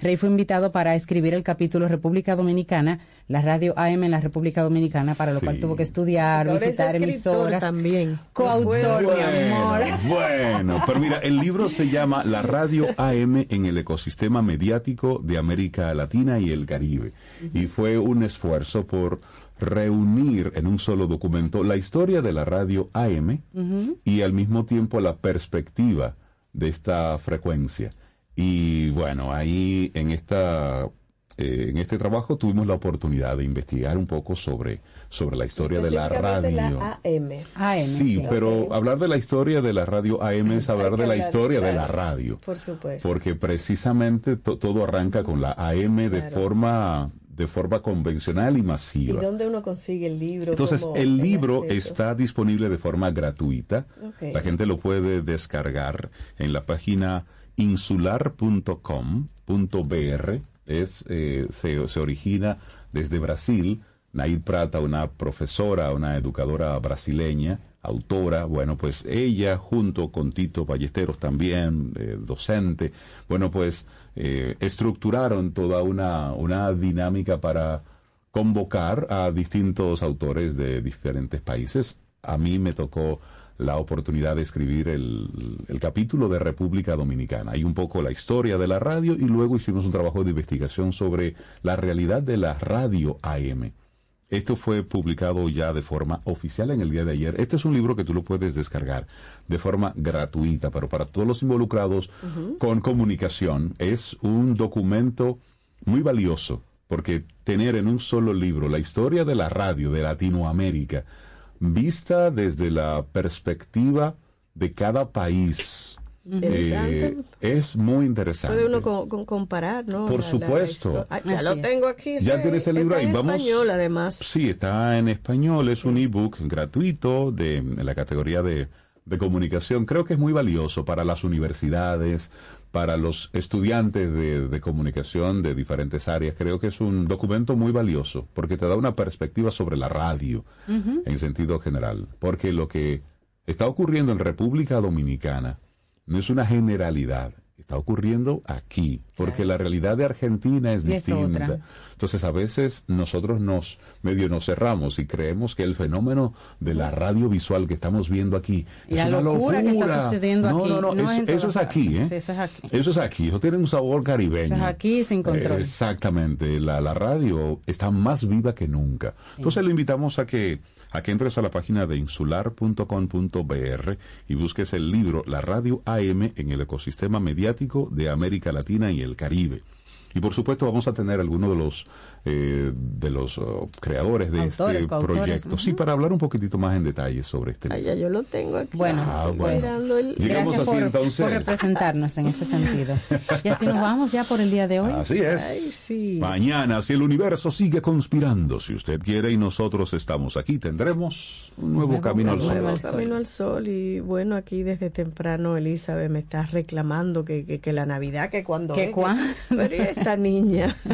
Rey fue invitado para escribir el capítulo República Dominicana, la radio AM en la República Dominicana, para lo cual tuvo que estudiar, visitar emisoras. también. Coautor, mi amor. Bueno, pero mira, el libro se llama La radio AM en el ecosistema mediático de América Latina y el Caribe. Y fue un esfuerzo por reunir en un solo documento la historia de la radio AM y al mismo tiempo la perspectiva de esta frecuencia. Y bueno, ahí en esta eh, en este trabajo tuvimos la oportunidad de investigar un poco sobre sobre la historia de la radio. La AM. AM, Sí, pero hablar de la historia de la radio AM es hablar de la historia de la radio. Por supuesto. Porque precisamente to- todo arranca con la AM de Claro. forma de forma convencional y ¿Y masiva. dónde uno consigue el libro? Entonces, ¿Cómo el libro acceso? está disponible de forma gratuita. Ok. La gente lo puede descargar en la página insular.com.br. Es, eh, se, se origina desde Brasil. Naid Prata, una profesora, una educadora brasileña, autora, bueno, pues ella junto con Tito Ballesteros también, eh, docente, bueno, pues eh, estructuraron toda una, una dinámica para convocar a distintos autores de diferentes países. A mí me tocó la oportunidad de escribir el, el capítulo de República Dominicana. Hay un poco la historia de la radio y luego hicimos un trabajo de investigación sobre la realidad de la radio AM. Esto fue publicado ya de forma oficial en el día de ayer. Este es un libro que tú lo puedes descargar de forma gratuita, pero para todos los involucrados con comunicación es un documento muy valioso, porque tener en un solo libro la historia de la radio de Latinoamérica, vista desde la perspectiva de cada país, Interesante. eh, es muy interesante. Puede uno co- co- comparar, ¿no? Por La- supuesto. ya lo tengo aquí. Ya tienes el libro Está ahí. en Vamos. español, además. Sí, está en español. Es un ebook gratuito de en la categoría de, de comunicación. Creo que es muy valioso para las universidades, para los estudiantes de, de comunicación de diferentes áreas. Creo que es un documento muy valioso porque te da una perspectiva sobre la radio en sentido general. Porque lo que está ocurriendo en República Dominicana no es una generalidad. Está ocurriendo aquí, porque la realidad de Argentina es Y distinta. Entonces a veces nosotros nos medio nos cerramos y creemos que el fenómeno de la radio visual que estamos viendo aquí Y es la una locura que está sucediendo no, aquí, No, no, no eso, es aquí, ¿eh? Sí, eso es aquí. Eso es aquí, eso tiene un sabor caribeño. Eso es aquí sin control. Eh, Exactamente, la, la radio está más viva que nunca. Entonces le invitamos a que a que entres a la página de insular.com.br y busques el libro La Radio AM en el ecosistema mediático de América Latina y el Caribe. Y por supuesto vamos a tener algunos de los eh, de los oh, creadores de Autores, este proyecto. Sí, ujú. para hablar un poquitito más en detalle sobre este Ay, ya yo lo tengo aquí. Bueno, Ah, Estoy bueno. mirando el- Llegamos Gracias así por, entonces. por representarnos en ese sentido. Y así nos vamos ya por el día de hoy. Así es. Ay, sí. Mañana, si el universo sigue conspirando, si usted quiere y nosotros estamos aquí, tendremos un nuevo, Nuevo camino al camino sol. al sol. Camino al sol y bueno, aquí desde temprano Elizabeth me está reclamando que, que, que la Navidad, que cuando ¿Que es, cuándo? pero ¿y esta niña.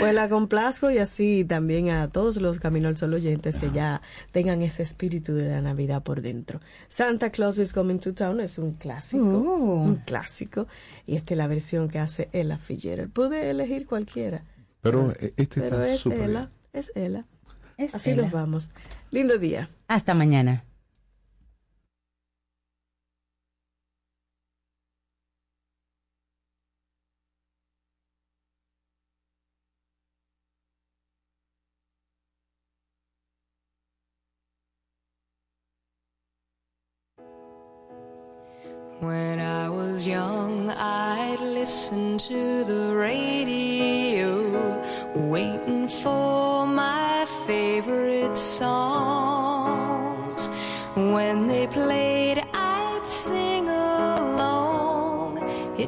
pues la complazco y así también a todos los Camino al Sol oyentes que ya tengan ese espíritu de la Navidad por dentro. Santa Claus is Coming to Town es un clásico, Uh. un clásico y esta es la versión que hace Ella Fitzgerald. Pude elegir cualquiera, Pero eh, este pero está es súper Ella, bien. es Ella. Es Así Ella. nos vamos. Lindo día. Hasta mañana.